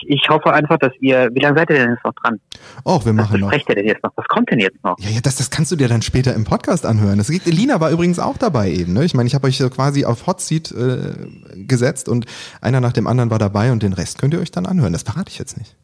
Speaker 5: ich hoffe einfach, dass ihr, wie lange seid ihr denn jetzt noch dran?
Speaker 2: Oh, wir machen noch.
Speaker 5: Was ihr denn jetzt noch? Was kommt denn jetzt noch?
Speaker 2: Ja, ja, das, das kannst du dir dann später im Podcast anhören. Das, Lina war übrigens auch dabei eben. Ne? Ich meine, ich habe euch so quasi auf Hot Seat äh, gesetzt und einer nach dem anderen war dabei und den Rest könnt ihr euch dann anhören. Das verrate ich jetzt nicht.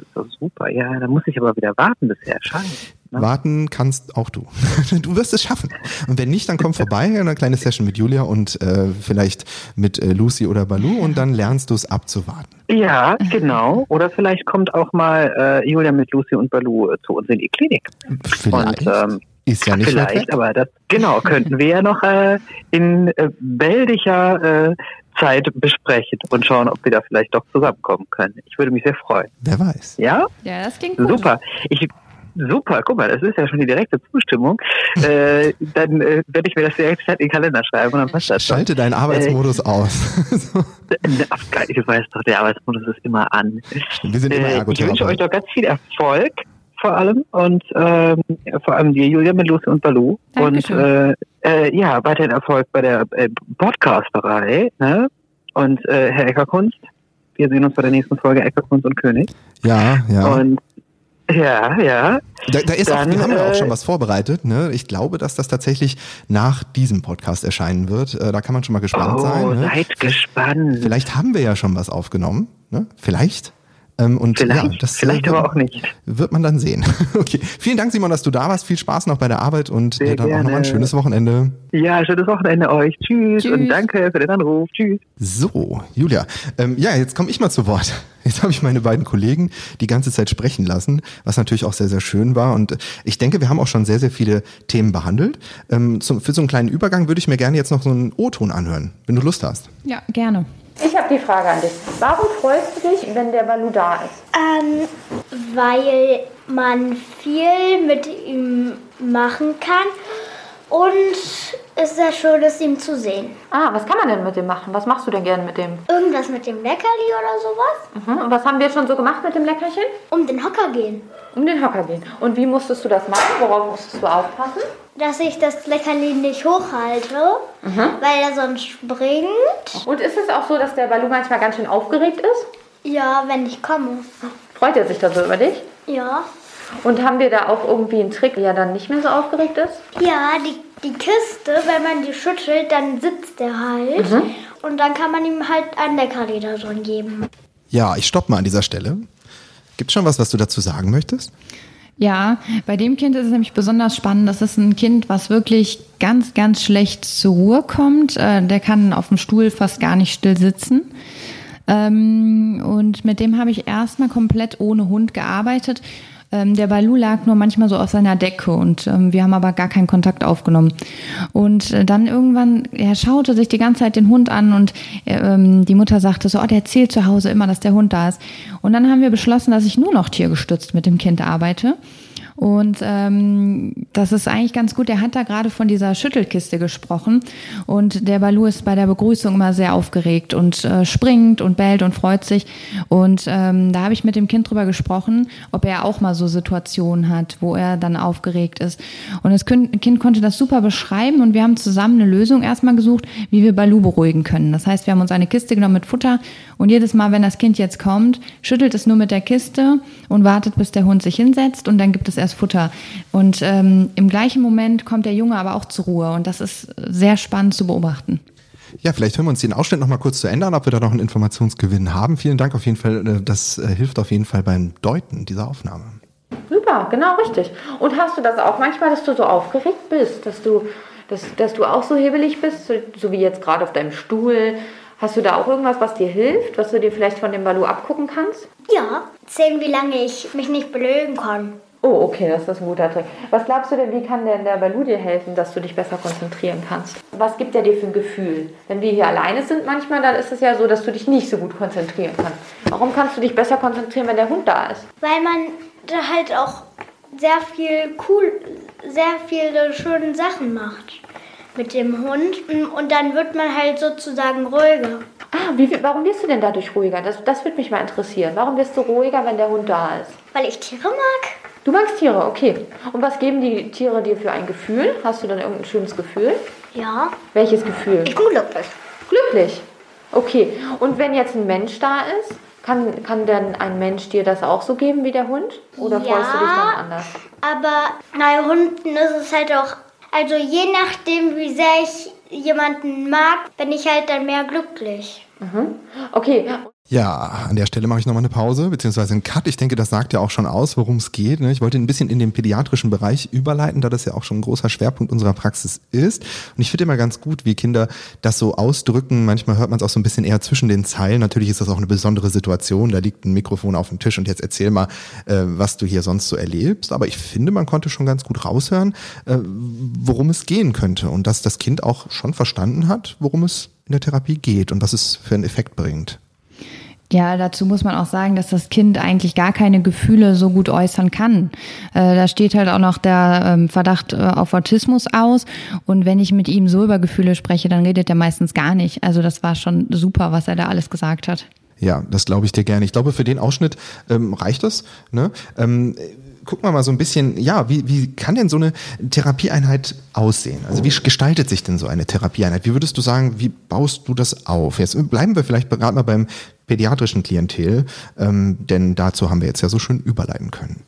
Speaker 5: Das ist doch super. Ja, da muss ich aber wieder warten, bis er erscheint.
Speaker 2: Ne? Warten kannst auch du. Du wirst es schaffen. Und wenn nicht, dann komm vorbei, eine kleine Session mit Julia und äh, vielleicht mit äh, Lucy oder Balu und dann lernst du es abzuwarten.
Speaker 5: Ja, genau. Oder vielleicht kommt auch mal äh, Julia mit Lucy und Balu äh, zu uns in die Klinik.
Speaker 2: Vielleicht. Und, ähm, ist ja nicht
Speaker 5: Vielleicht, aber das genau könnten wir ja noch äh, in äh, bäldiger äh, Zeit besprechen und schauen, ob wir da vielleicht doch zusammenkommen können. Ich würde mich sehr freuen.
Speaker 2: Wer weiß.
Speaker 5: Ja?
Speaker 4: Ja, das klingt gut.
Speaker 5: Super. Ich Super, guck mal, das ist ja schon die direkte Zustimmung. äh, dann äh, werde ich mir das direkt in den Kalender schreiben und dann passt das.
Speaker 2: Schalte deinen Arbeitsmodus äh, aus.
Speaker 5: ich weiß doch, der Arbeitsmodus ist immer an.
Speaker 2: Wir sind immer äh,
Speaker 5: Ich wünsche euch doch ganz viel Erfolg vor allem und ähm, vor allem dir, Julia, mit Lucy und Balu. Und äh, äh, ja, weiterhin Erfolg bei der äh, Podcasterei. Ne? Und äh, Herr Eckerkunst, wir sehen uns bei der nächsten Folge Eckerkunst und König.
Speaker 2: Ja, ja.
Speaker 5: Und ja, ja.
Speaker 2: Da, da ist Dann, auch, wir haben ja auch schon äh, was vorbereitet. Ne? Ich glaube, dass das tatsächlich nach diesem Podcast erscheinen wird. Äh, da kann man schon mal gespannt
Speaker 5: oh,
Speaker 2: sein.
Speaker 5: Ne? Seid gespannt.
Speaker 2: Vielleicht haben wir ja schon was aufgenommen. Ne? Vielleicht. Ähm, und
Speaker 5: vielleicht,
Speaker 2: ja, das
Speaker 5: vielleicht
Speaker 2: wird,
Speaker 5: aber auch nicht.
Speaker 2: Wird man dann sehen. okay. Vielen Dank, Simon, dass du da warst. Viel Spaß noch bei der Arbeit und
Speaker 5: Sehr
Speaker 2: dann
Speaker 5: gerne.
Speaker 2: auch noch ein schönes Wochenende.
Speaker 5: Ja, schönes Wochenende euch. Tschüss, Tschüss. und danke für den Anruf. Tschüss.
Speaker 2: So, Julia. Ähm, ja, jetzt komme ich mal zu Wort. Jetzt habe ich meine beiden Kollegen die ganze Zeit sprechen lassen, was natürlich auch sehr, sehr schön war. Und ich denke, wir haben auch schon sehr, sehr viele Themen behandelt. Ähm, zum, für so einen kleinen Übergang würde ich mir gerne jetzt noch so einen O-Ton anhören, wenn du Lust hast.
Speaker 4: Ja, gerne.
Speaker 7: Ich habe die Frage an dich. Warum freust du dich, wenn der Balu da ist?
Speaker 8: Ähm, weil man viel mit ihm machen kann und es sehr schön ist, ihm zu sehen.
Speaker 7: Ah, was kann man denn mit dem machen? Was machst du denn gerne mit dem?
Speaker 8: Irgendwas mit dem Leckerli oder sowas.
Speaker 7: Mhm. Und was haben wir schon so gemacht mit dem Leckerchen?
Speaker 8: Um den Hocker gehen.
Speaker 7: Um den Hocker gehen. Und wie musstest du das machen? Worauf musstest du aufpassen?
Speaker 8: Dass ich das Leckerli nicht hochhalte, mhm. weil er sonst springt.
Speaker 7: Und ist es auch so, dass der Balu manchmal ganz schön aufgeregt ist?
Speaker 8: Ja, wenn ich komme.
Speaker 7: Freut er sich da so über dich?
Speaker 8: Ja.
Speaker 7: Und haben wir da auch irgendwie einen Trick, wie er dann nicht mehr so aufgeregt ist?
Speaker 8: Ja, die, die Kiste, wenn man die schüttelt, dann sitzt er halt. Mhm. Und dann kann man ihm halt ein Leckerli da drin geben.
Speaker 2: Ja, ich stopp mal an dieser Stelle. Gibt es schon was, was du dazu sagen möchtest?
Speaker 4: Ja, bei dem Kind ist es nämlich besonders spannend. Das ist ein Kind, was wirklich ganz, ganz schlecht zur Ruhe kommt. Äh, der kann auf dem Stuhl fast gar nicht still sitzen. Ähm, und mit dem habe ich erstmal komplett ohne Hund gearbeitet ähm, der Balu lag nur manchmal so auf seiner Decke und ähm, wir haben aber gar keinen Kontakt aufgenommen. Und äh, dann irgendwann, er schaute sich die ganze Zeit den Hund an und ähm, die Mutter sagte so, oh, der erzählt zu Hause immer, dass der Hund da ist. Und dann haben wir beschlossen, dass ich nur noch tiergestützt mit dem Kind arbeite. Und ähm, das ist eigentlich ganz gut. Er hat da gerade von dieser Schüttelkiste gesprochen. Und der Balu ist bei der Begrüßung immer sehr aufgeregt und äh, springt und bellt und freut sich. Und ähm, da habe ich mit dem Kind drüber gesprochen, ob er auch mal so Situationen hat, wo er dann aufgeregt ist. Und das Kind konnte das super beschreiben und wir haben zusammen eine Lösung erstmal gesucht, wie wir Balu beruhigen können. Das heißt, wir haben uns eine Kiste genommen mit Futter und jedes Mal, wenn das Kind jetzt kommt, schüttelt es nur mit der Kiste und wartet, bis der Hund sich hinsetzt und dann gibt es erst Futter. Und ähm, im gleichen Moment kommt der Junge aber auch zur Ruhe und das ist sehr spannend zu beobachten.
Speaker 2: Ja, vielleicht hören wir uns den Ausschnitt noch mal kurz zu ändern, ob wir da noch einen Informationsgewinn haben. Vielen Dank auf jeden Fall. Äh, das äh, hilft auf jeden Fall beim Deuten dieser Aufnahme.
Speaker 7: Super, genau richtig. Und hast du das auch manchmal, dass du so aufgeregt bist, dass du, dass, dass du auch so hebelig bist, so, so wie jetzt gerade auf deinem Stuhl? Hast du da auch irgendwas, was dir hilft, was du dir vielleicht von dem Balu abgucken kannst?
Speaker 8: Ja, zählen, wie lange ich mich nicht belögen kann.
Speaker 7: Oh, okay, das ist ein guter Trick. Was glaubst du denn, wie kann denn der Balu dir helfen, dass du dich besser konzentrieren kannst? Was gibt er dir für ein Gefühl? Wenn wir hier alleine sind manchmal, dann ist es ja so, dass du dich nicht so gut konzentrieren kannst. Warum kannst du dich besser konzentrieren, wenn der Hund da ist?
Speaker 8: Weil man da halt auch sehr viel cool, sehr viele schöne Sachen macht mit dem Hund und dann wird man halt sozusagen ruhiger.
Speaker 7: Ah, wie, warum wirst du denn dadurch ruhiger? Das, das würde mich mal interessieren. Warum wirst du ruhiger, wenn der Hund da ist?
Speaker 8: Weil ich Tiere mag.
Speaker 7: Du magst Tiere, okay. Und was geben die Tiere dir für ein Gefühl? Hast du dann irgendein schönes Gefühl?
Speaker 8: Ja.
Speaker 7: Welches Gefühl?
Speaker 8: Ich bin glücklich.
Speaker 7: Glücklich? Okay. Und wenn jetzt ein Mensch da ist, kann, kann denn ein Mensch dir das auch so geben wie der Hund? Oder
Speaker 8: ja,
Speaker 7: freust du dich dann anders?
Speaker 8: Aber bei Hunden ist es halt auch, also je nachdem, wie sehr ich jemanden mag, bin ich halt dann mehr glücklich.
Speaker 7: Mhm. Okay.
Speaker 2: Ja, an der Stelle mache ich nochmal eine Pause, beziehungsweise einen Cut. Ich denke, das sagt ja auch schon aus, worum es geht. Ne? Ich wollte ein bisschen in den pädiatrischen Bereich überleiten, da das ja auch schon ein großer Schwerpunkt unserer Praxis ist. Und ich finde immer ganz gut, wie Kinder das so ausdrücken. Manchmal hört man es auch so ein bisschen eher zwischen den Zeilen. Natürlich ist das auch eine besondere Situation. Da liegt ein Mikrofon auf dem Tisch und jetzt erzähl mal, äh, was du hier sonst so erlebst. Aber ich finde, man konnte schon ganz gut raushören, äh, worum es gehen könnte und dass das Kind auch schon verstanden hat, worum es in der Therapie geht und was es für einen Effekt bringt.
Speaker 4: Ja, dazu muss man auch sagen, dass das Kind eigentlich gar keine Gefühle so gut äußern kann. Äh, da steht halt auch noch der ähm, Verdacht äh, auf Autismus aus. Und wenn ich mit ihm so über Gefühle spreche, dann redet er meistens gar nicht. Also das war schon super, was er da alles gesagt hat.
Speaker 2: Ja, das glaube ich dir gerne. Ich glaube, für den Ausschnitt ähm, reicht das. Ne? Ähm, gucken wir mal so ein bisschen, ja, wie, wie kann denn so eine Therapieeinheit aussehen? Also wie gestaltet sich denn so eine Therapieeinheit? Wie würdest du sagen, wie baust du das auf? Jetzt bleiben wir vielleicht gerade mal beim pädiatrischen Klientel, ähm, denn dazu haben wir jetzt ja so schön überleiten können.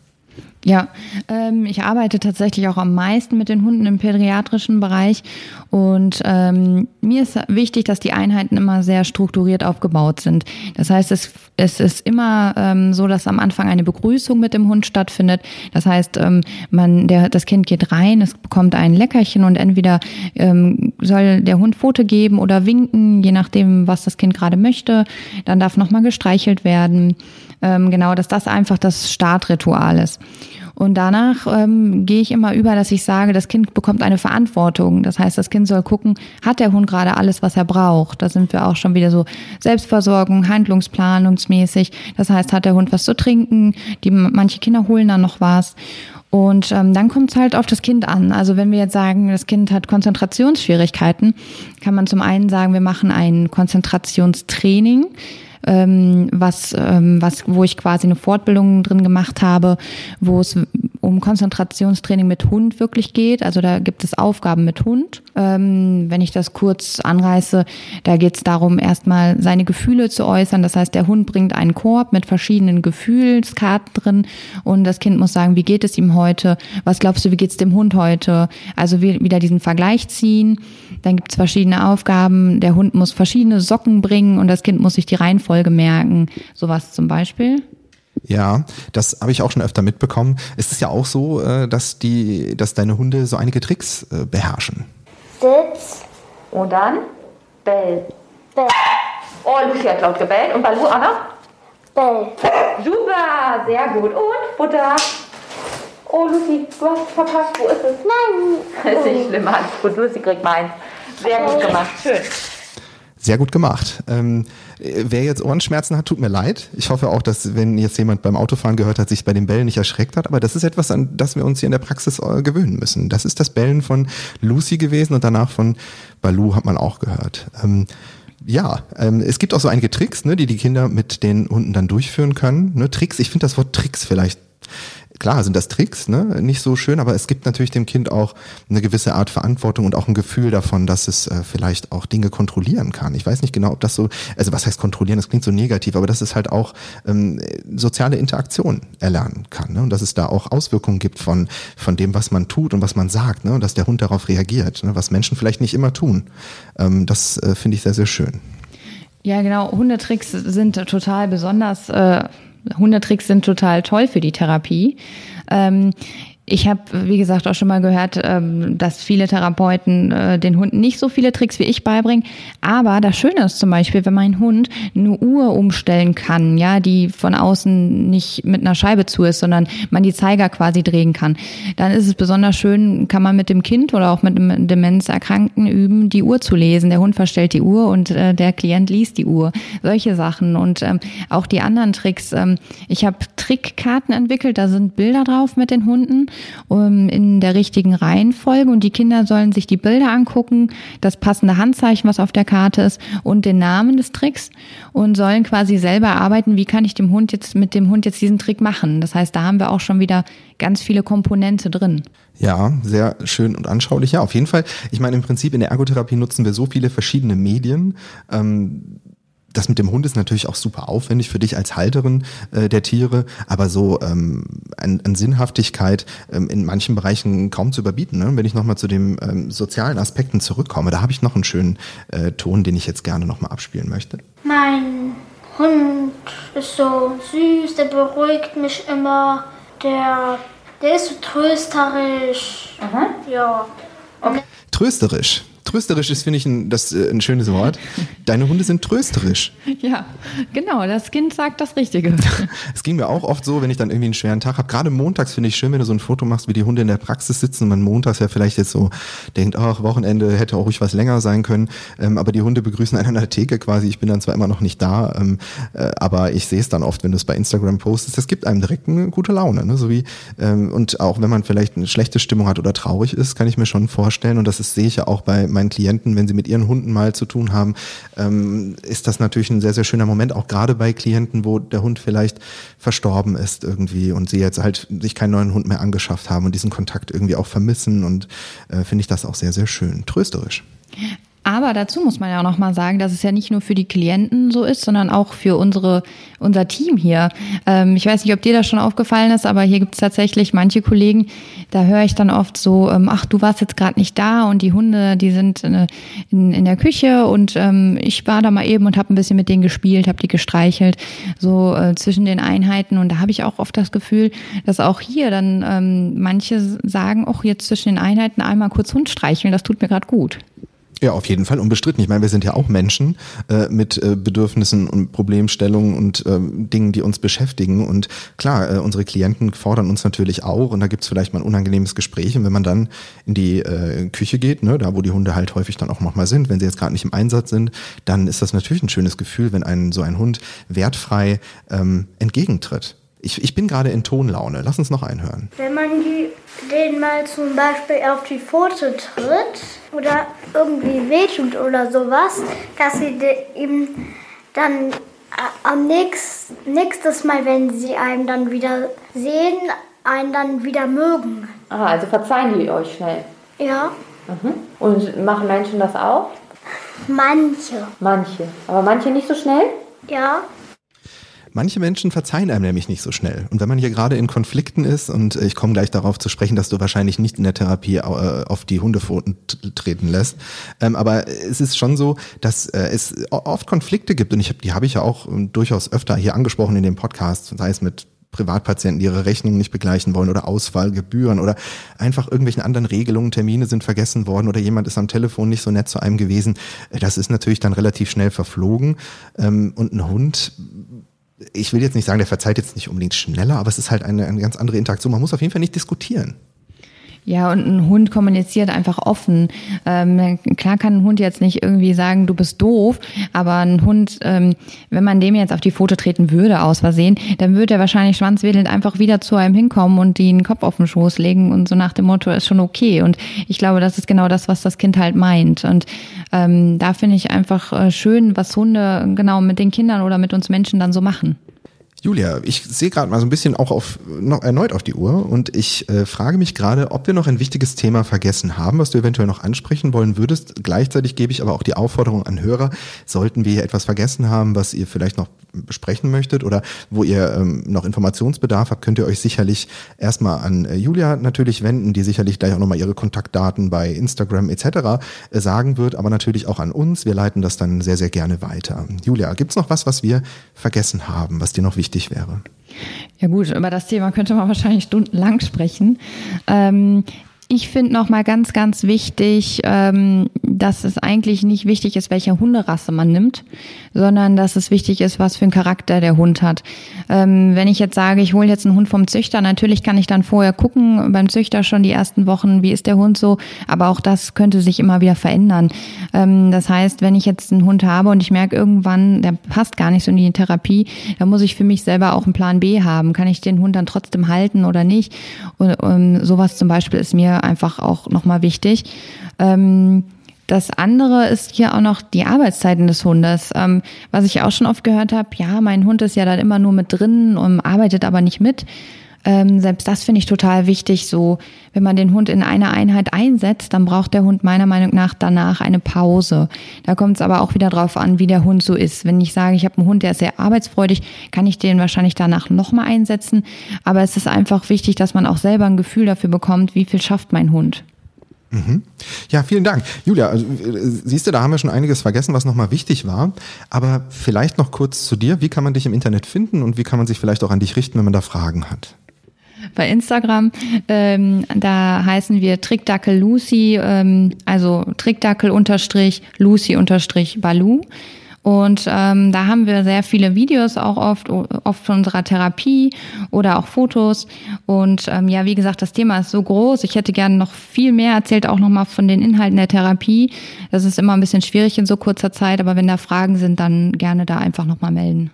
Speaker 4: Ja, ähm, ich arbeite tatsächlich auch am meisten mit den Hunden im pädiatrischen Bereich und ähm, mir ist wichtig, dass die Einheiten immer sehr strukturiert aufgebaut sind. Das heißt, es, es ist immer ähm, so, dass am Anfang eine Begrüßung mit dem Hund stattfindet. Das heißt, ähm, man, der, das Kind geht rein, es bekommt ein Leckerchen und entweder ähm, soll der Hund Foto geben oder winken, je nachdem, was das Kind gerade möchte. Dann darf nochmal gestreichelt werden. Ähm, genau, dass das einfach das Startritual ist. Und danach ähm, gehe ich immer über, dass ich sage, das Kind bekommt eine Verantwortung. Das heißt, das Kind soll gucken, hat der Hund gerade alles, was er braucht. Da sind wir auch schon wieder so Selbstversorgung, Handlungsplanungsmäßig. Das heißt, hat der Hund was zu trinken? Die manche Kinder holen dann noch was. Und ähm, dann kommt es halt auf das Kind an. Also wenn wir jetzt sagen, das Kind hat Konzentrationsschwierigkeiten, kann man zum einen sagen, wir machen ein Konzentrationstraining ähm, was, ähm, was, wo ich quasi eine Fortbildung drin gemacht habe, wo es um Konzentrationstraining mit Hund wirklich geht. Also da gibt es Aufgaben mit Hund. Ähm, wenn ich das kurz anreiße, da geht es darum, erstmal seine Gefühle zu äußern. Das heißt, der Hund bringt einen Korb mit verschiedenen Gefühlskarten drin und das Kind muss sagen, wie geht es ihm heute? Was glaubst du, wie geht es dem Hund heute? Also wieder diesen Vergleich ziehen. Dann gibt es verschiedene Aufgaben. Der Hund muss verschiedene Socken bringen und das Kind muss sich die Reihenfolge merken. Sowas zum Beispiel.
Speaker 2: Ja, das habe ich auch schon öfter mitbekommen. Es ist ja auch so, äh, dass die, dass deine Hunde so einige Tricks äh, beherrschen.
Speaker 7: Sitz und dann Bell. Bell. Oh, Lucy hat laut gebellt. Und Balu, Anna? Bell. Super, sehr gut. Und Butter. Oh, Lucy, du hast es verpasst. Wo ist es? Nein. Ist nicht schlimm, alles gut. Lucy kriegt meins. Sehr gut gemacht. Schön.
Speaker 2: Sehr gut gemacht. Ähm, wer jetzt Ohrenschmerzen hat, tut mir leid. Ich hoffe auch, dass wenn jetzt jemand beim Autofahren gehört hat, sich bei den Bällen nicht erschreckt hat. Aber das ist etwas, an das wir uns hier in der Praxis äh, gewöhnen müssen. Das ist das Bellen von Lucy gewesen und danach von Balu hat man auch gehört. Ähm, ja, ähm, es gibt auch so einige Tricks, ne, die die Kinder mit den Hunden dann durchführen können. Ne, Tricks, ich finde das Wort Tricks vielleicht klar sind das Tricks, ne? nicht so schön, aber es gibt natürlich dem Kind auch eine gewisse Art Verantwortung und auch ein Gefühl davon, dass es äh, vielleicht auch Dinge kontrollieren kann. Ich weiß nicht genau, ob das so, also was heißt kontrollieren, das klingt so negativ, aber dass es halt auch ähm, soziale Interaktion erlernen kann ne? und dass es da auch Auswirkungen gibt von, von dem, was man tut und was man sagt ne? und dass der Hund darauf reagiert, ne? was Menschen vielleicht nicht immer tun. Ähm, das äh, finde ich sehr, sehr schön.
Speaker 4: Ja, genau. Hundetricks sind total besonders. Äh Hundetricks sind total toll für die Therapie. Ähm, ich habe, wie gesagt, auch schon mal gehört, ähm, dass viele Therapeuten äh, den Hunden nicht so viele Tricks wie ich beibringen. Aber das Schöne ist zum Beispiel, wenn mein Hund eine Uhr umstellen kann, ja, die von außen nicht mit einer Scheibe zu ist, sondern man die Zeiger quasi drehen kann, dann ist es besonders schön, kann man mit dem Kind oder auch mit einem Demenzerkrankten üben, die Uhr zu lesen. Der Hund verstellt die Uhr und äh, der Klient liest die Uhr. Solche Sachen und ähm, auch die anderen Tricks. Ähm, ich habe Trickkarten entwickelt, da sind Bilder drauf mit den Hunden um, in der richtigen Reihenfolge und die Kinder sollen sich die Bilder angucken, das passende Handzeichen, was auf der Karte ist und den Namen des Tricks und sollen quasi selber arbeiten, wie kann ich dem Hund jetzt mit dem Hund jetzt diesen Trick machen. Das heißt, da haben wir auch schon wieder ganz viele Komponente drin.
Speaker 2: Ja, sehr schön und anschaulich. Ja, auf jeden Fall. Ich meine, im Prinzip in der Ergotherapie nutzen wir so viele verschiedene Medien. Ähm, das mit dem Hund ist natürlich auch super aufwendig für dich als Halterin äh, der Tiere, aber so ähm, an, an Sinnhaftigkeit ähm, in manchen Bereichen kaum zu überbieten. Ne? Wenn ich nochmal zu den ähm, sozialen Aspekten zurückkomme, da habe ich noch einen schönen äh, Ton, den ich jetzt gerne nochmal abspielen möchte.
Speaker 8: Mein Hund ist so süß, der beruhigt mich immer, der, der ist so trösterisch.
Speaker 2: Aha. Ja. Okay. Trösterisch trösterisch ist, finde ich, ein, das, äh, ein schönes Wort. Deine Hunde sind trösterisch.
Speaker 4: Ja, genau, das Kind sagt das Richtige.
Speaker 2: Es ging mir auch oft so, wenn ich dann irgendwie einen schweren Tag habe. Gerade montags finde ich schön, wenn du so ein Foto machst, wie die Hunde in der Praxis sitzen und man montags ja vielleicht jetzt so denkt, ach, Wochenende hätte auch ruhig was länger sein können. Ähm, aber die Hunde begrüßen einen an der Theke quasi. Ich bin dann zwar immer noch nicht da, ähm, äh, aber ich sehe es dann oft, wenn du es bei Instagram postest. Das gibt einem direkt eine gute Laune. Ne? So wie, ähm, und auch wenn man vielleicht eine schlechte Stimmung hat oder traurig ist, kann ich mir schon vorstellen, und das ist, sehe ich ja auch bei meinen Klienten, wenn sie mit ihren Hunden mal zu tun haben, ähm, ist das natürlich ein sehr, sehr schöner Moment, auch gerade bei Klienten, wo der Hund vielleicht verstorben ist irgendwie und sie jetzt halt sich keinen neuen Hund mehr angeschafft haben und diesen Kontakt irgendwie auch vermissen und äh, finde ich das auch sehr, sehr schön. Trösterisch.
Speaker 4: Aber dazu muss man ja auch nochmal sagen, dass es ja nicht nur für die Klienten so ist, sondern auch für unsere, unser Team hier. Ähm, ich weiß nicht, ob dir das schon aufgefallen ist, aber hier gibt es tatsächlich manche Kollegen, da höre ich dann oft so, ähm, ach, du warst jetzt gerade nicht da und die Hunde, die sind in, in, in der Küche und ähm, ich war da mal eben und habe ein bisschen mit denen gespielt, habe die gestreichelt, so äh, zwischen den Einheiten. Und da habe ich auch oft das Gefühl, dass auch hier dann ähm, manche sagen, auch jetzt zwischen den Einheiten einmal kurz Hund streicheln, das tut mir gerade gut.
Speaker 2: Ja, auf jeden Fall unbestritten. Ich meine, wir sind ja auch Menschen äh, mit äh, Bedürfnissen und Problemstellungen und äh, Dingen, die uns beschäftigen. Und klar, äh, unsere Klienten fordern uns natürlich auch. Und da gibt's vielleicht mal ein unangenehmes Gespräch. Und wenn man dann in die äh, Küche geht, ne, da wo die Hunde halt häufig dann auch nochmal sind, wenn sie jetzt gerade nicht im Einsatz sind, dann ist das natürlich ein schönes Gefühl, wenn ein so ein Hund wertfrei ähm, entgegentritt. Ich, ich bin gerade in Tonlaune. Lass uns noch einhören.
Speaker 8: Wenn man die, den mal zum Beispiel auf die Pfote tritt oder irgendwie wehtut oder sowas, dass sie ihm dann äh, am nächst, nächstes Mal, wenn sie einen dann wieder sehen, einen dann wieder mögen.
Speaker 7: Aha, also verzeihen die euch schnell.
Speaker 8: Ja,
Speaker 7: Mhm. Und machen Menschen das auch?
Speaker 8: manche.
Speaker 7: Manche. Aber manche nicht so schnell?
Speaker 8: Ja,
Speaker 2: Manche Menschen verzeihen einem nämlich nicht so schnell. Und wenn man hier gerade in Konflikten ist, und äh, ich komme gleich darauf zu sprechen, dass du wahrscheinlich nicht in der Therapie äh, auf die Hundepfoten treten lässt, ähm, aber es ist schon so, dass äh, es oft Konflikte gibt, und ich hab, die habe ich ja auch ähm, durchaus öfter hier angesprochen in dem Podcast, sei es mit Privatpatienten, die ihre Rechnungen nicht begleichen wollen oder Ausfallgebühren oder einfach irgendwelchen anderen Regelungen, Termine sind vergessen worden oder jemand ist am Telefon nicht so nett zu einem gewesen. Das ist natürlich dann relativ schnell verflogen. Ähm, Und ein Hund ich will jetzt nicht sagen, der verzeiht jetzt nicht unbedingt schneller, aber es ist halt eine, eine ganz andere Interaktion. Man muss auf jeden Fall nicht diskutieren.
Speaker 4: Ja, und ein Hund kommuniziert einfach offen. Ähm, klar kann ein Hund jetzt nicht irgendwie sagen, du bist doof, aber ein Hund, ähm, wenn man dem jetzt auf die Pfote treten würde aus Versehen, dann würde er wahrscheinlich schwanzwedelnd einfach wieder zu einem hinkommen und den Kopf auf den Schoß legen und so nach dem Motto, ist schon okay. Und ich glaube, das ist genau das, was das Kind halt meint. Und ähm, da finde ich einfach äh, schön, was Hunde genau mit den Kindern oder mit uns Menschen dann so machen.
Speaker 2: Julia, ich sehe gerade mal so ein bisschen auch auf, noch erneut auf die Uhr und ich äh, frage mich gerade, ob wir noch ein wichtiges Thema vergessen haben, was du eventuell noch ansprechen wollen würdest. Gleichzeitig gebe ich aber auch die Aufforderung an Hörer, sollten wir hier etwas vergessen haben, was ihr vielleicht noch besprechen möchtet oder wo ihr ähm, noch Informationsbedarf habt, könnt ihr euch sicherlich erstmal an äh, Julia natürlich wenden, die sicherlich gleich auch nochmal ihre Kontaktdaten bei Instagram etc. Äh, sagen wird, aber natürlich auch an uns. Wir leiten das dann sehr, sehr gerne weiter. Julia, gibt's noch was, was wir vergessen haben, was dir noch wichtig wäre?
Speaker 4: Ja gut, über das Thema könnte man wahrscheinlich stundenlang sprechen. Ähm, ich finde noch mal ganz, ganz wichtig, ähm, dass es eigentlich nicht wichtig ist, welche Hunderasse man nimmt, sondern dass es wichtig ist, was für einen Charakter der Hund hat. Ähm, wenn ich jetzt sage, ich hole jetzt einen Hund vom Züchter, natürlich kann ich dann vorher gucken, beim Züchter schon die ersten Wochen, wie ist der Hund so, aber auch das könnte sich immer wieder verändern. Ähm, das heißt, wenn ich jetzt einen Hund habe und ich merke irgendwann, der passt gar nicht so in die Therapie, dann muss ich für mich selber auch einen Plan B haben. Kann ich den Hund dann trotzdem halten oder nicht? Und ähm, sowas zum Beispiel ist mir einfach auch nochmal wichtig. Ähm, das andere ist hier auch noch die Arbeitszeiten des Hundes. Ähm, was ich auch schon oft gehört habe, ja, mein Hund ist ja dann immer nur mit drin und arbeitet aber nicht mit. Ähm, selbst das finde ich total wichtig. So, wenn man den Hund in eine Einheit einsetzt, dann braucht der Hund meiner Meinung nach danach eine Pause. Da kommt es aber auch wieder drauf an, wie der Hund so ist. Wenn ich sage, ich habe einen Hund, der ist sehr arbeitsfreudig, kann ich den wahrscheinlich danach nochmal einsetzen. Aber es ist einfach wichtig, dass man auch selber ein Gefühl dafür bekommt, wie viel schafft mein Hund.
Speaker 2: Ja, vielen Dank. Julia, also, äh, siehst du, da haben wir schon einiges vergessen, was nochmal wichtig war. Aber vielleicht noch kurz zu dir. Wie kann man dich im Internet finden und wie kann man sich vielleicht auch an dich richten, wenn man da Fragen hat?
Speaker 4: Bei Instagram. Ähm, da heißen wir Trickdackel Lucy, ähm, also Trickdackel unterstrich Lucy unterstrich Balu. Und ähm, da haben wir sehr viele Videos auch oft, oft von unserer Therapie oder auch Fotos. Und ähm, ja, wie gesagt, das Thema ist so groß. Ich hätte gerne noch viel mehr erzählt, auch nochmal von den Inhalten der Therapie. Das ist immer ein bisschen schwierig in so kurzer Zeit, aber wenn da Fragen sind, dann gerne da einfach nochmal melden.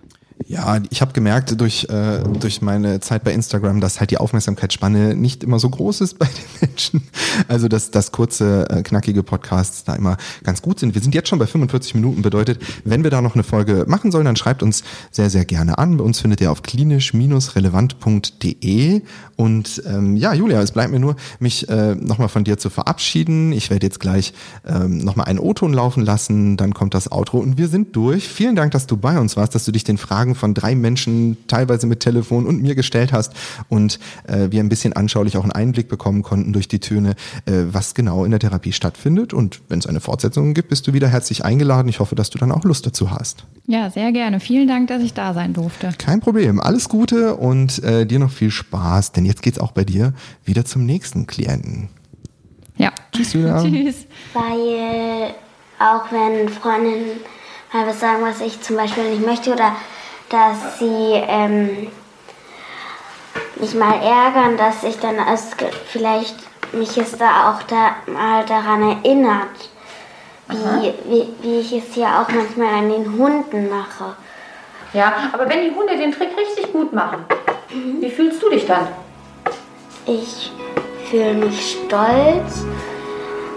Speaker 2: Ja, ich habe gemerkt durch, äh, durch meine Zeit bei Instagram, dass halt die Aufmerksamkeitsspanne nicht immer so groß ist bei den Menschen. Also dass, dass kurze, äh, knackige Podcasts da immer ganz gut sind. Wir sind jetzt schon bei 45 Minuten, bedeutet, wenn wir da noch eine Folge machen sollen, dann schreibt uns sehr, sehr gerne an. Bei uns findet ihr auf klinisch-relevant.de. Und ähm, ja, Julia, es bleibt mir nur, mich äh, nochmal von dir zu verabschieden. Ich werde jetzt gleich ähm, nochmal einen O-Ton laufen lassen, dann kommt das Outro und wir sind durch. Vielen Dank, dass du bei uns warst, dass du dich den Fragen Fragen von drei Menschen, teilweise mit Telefon und mir gestellt hast und äh, wir ein bisschen anschaulich auch einen Einblick bekommen konnten durch die Töne, äh, was genau in der Therapie stattfindet. Und wenn es eine Fortsetzung gibt, bist du wieder herzlich eingeladen. Ich hoffe, dass du dann auch Lust dazu hast.
Speaker 4: Ja, sehr gerne. Vielen Dank, dass ich da sein durfte.
Speaker 2: Kein Problem. Alles Gute und äh, dir noch viel Spaß, denn jetzt geht es auch bei dir wieder zum nächsten Klienten.
Speaker 4: Ja.
Speaker 2: Tschüss, Julia.
Speaker 4: Tschüss.
Speaker 8: Weil auch wenn Freundinnen mal was sagen, was ich zum Beispiel nicht möchte oder dass sie ähm, mich mal ärgern, dass ich dann als, vielleicht mich es da auch da mal daran erinnert, wie, wie, wie ich es ja auch manchmal an den Hunden mache.
Speaker 7: Ja, aber wenn die Hunde den Trick richtig gut machen, mhm. wie fühlst du dich dann?
Speaker 8: Ich fühle mich stolz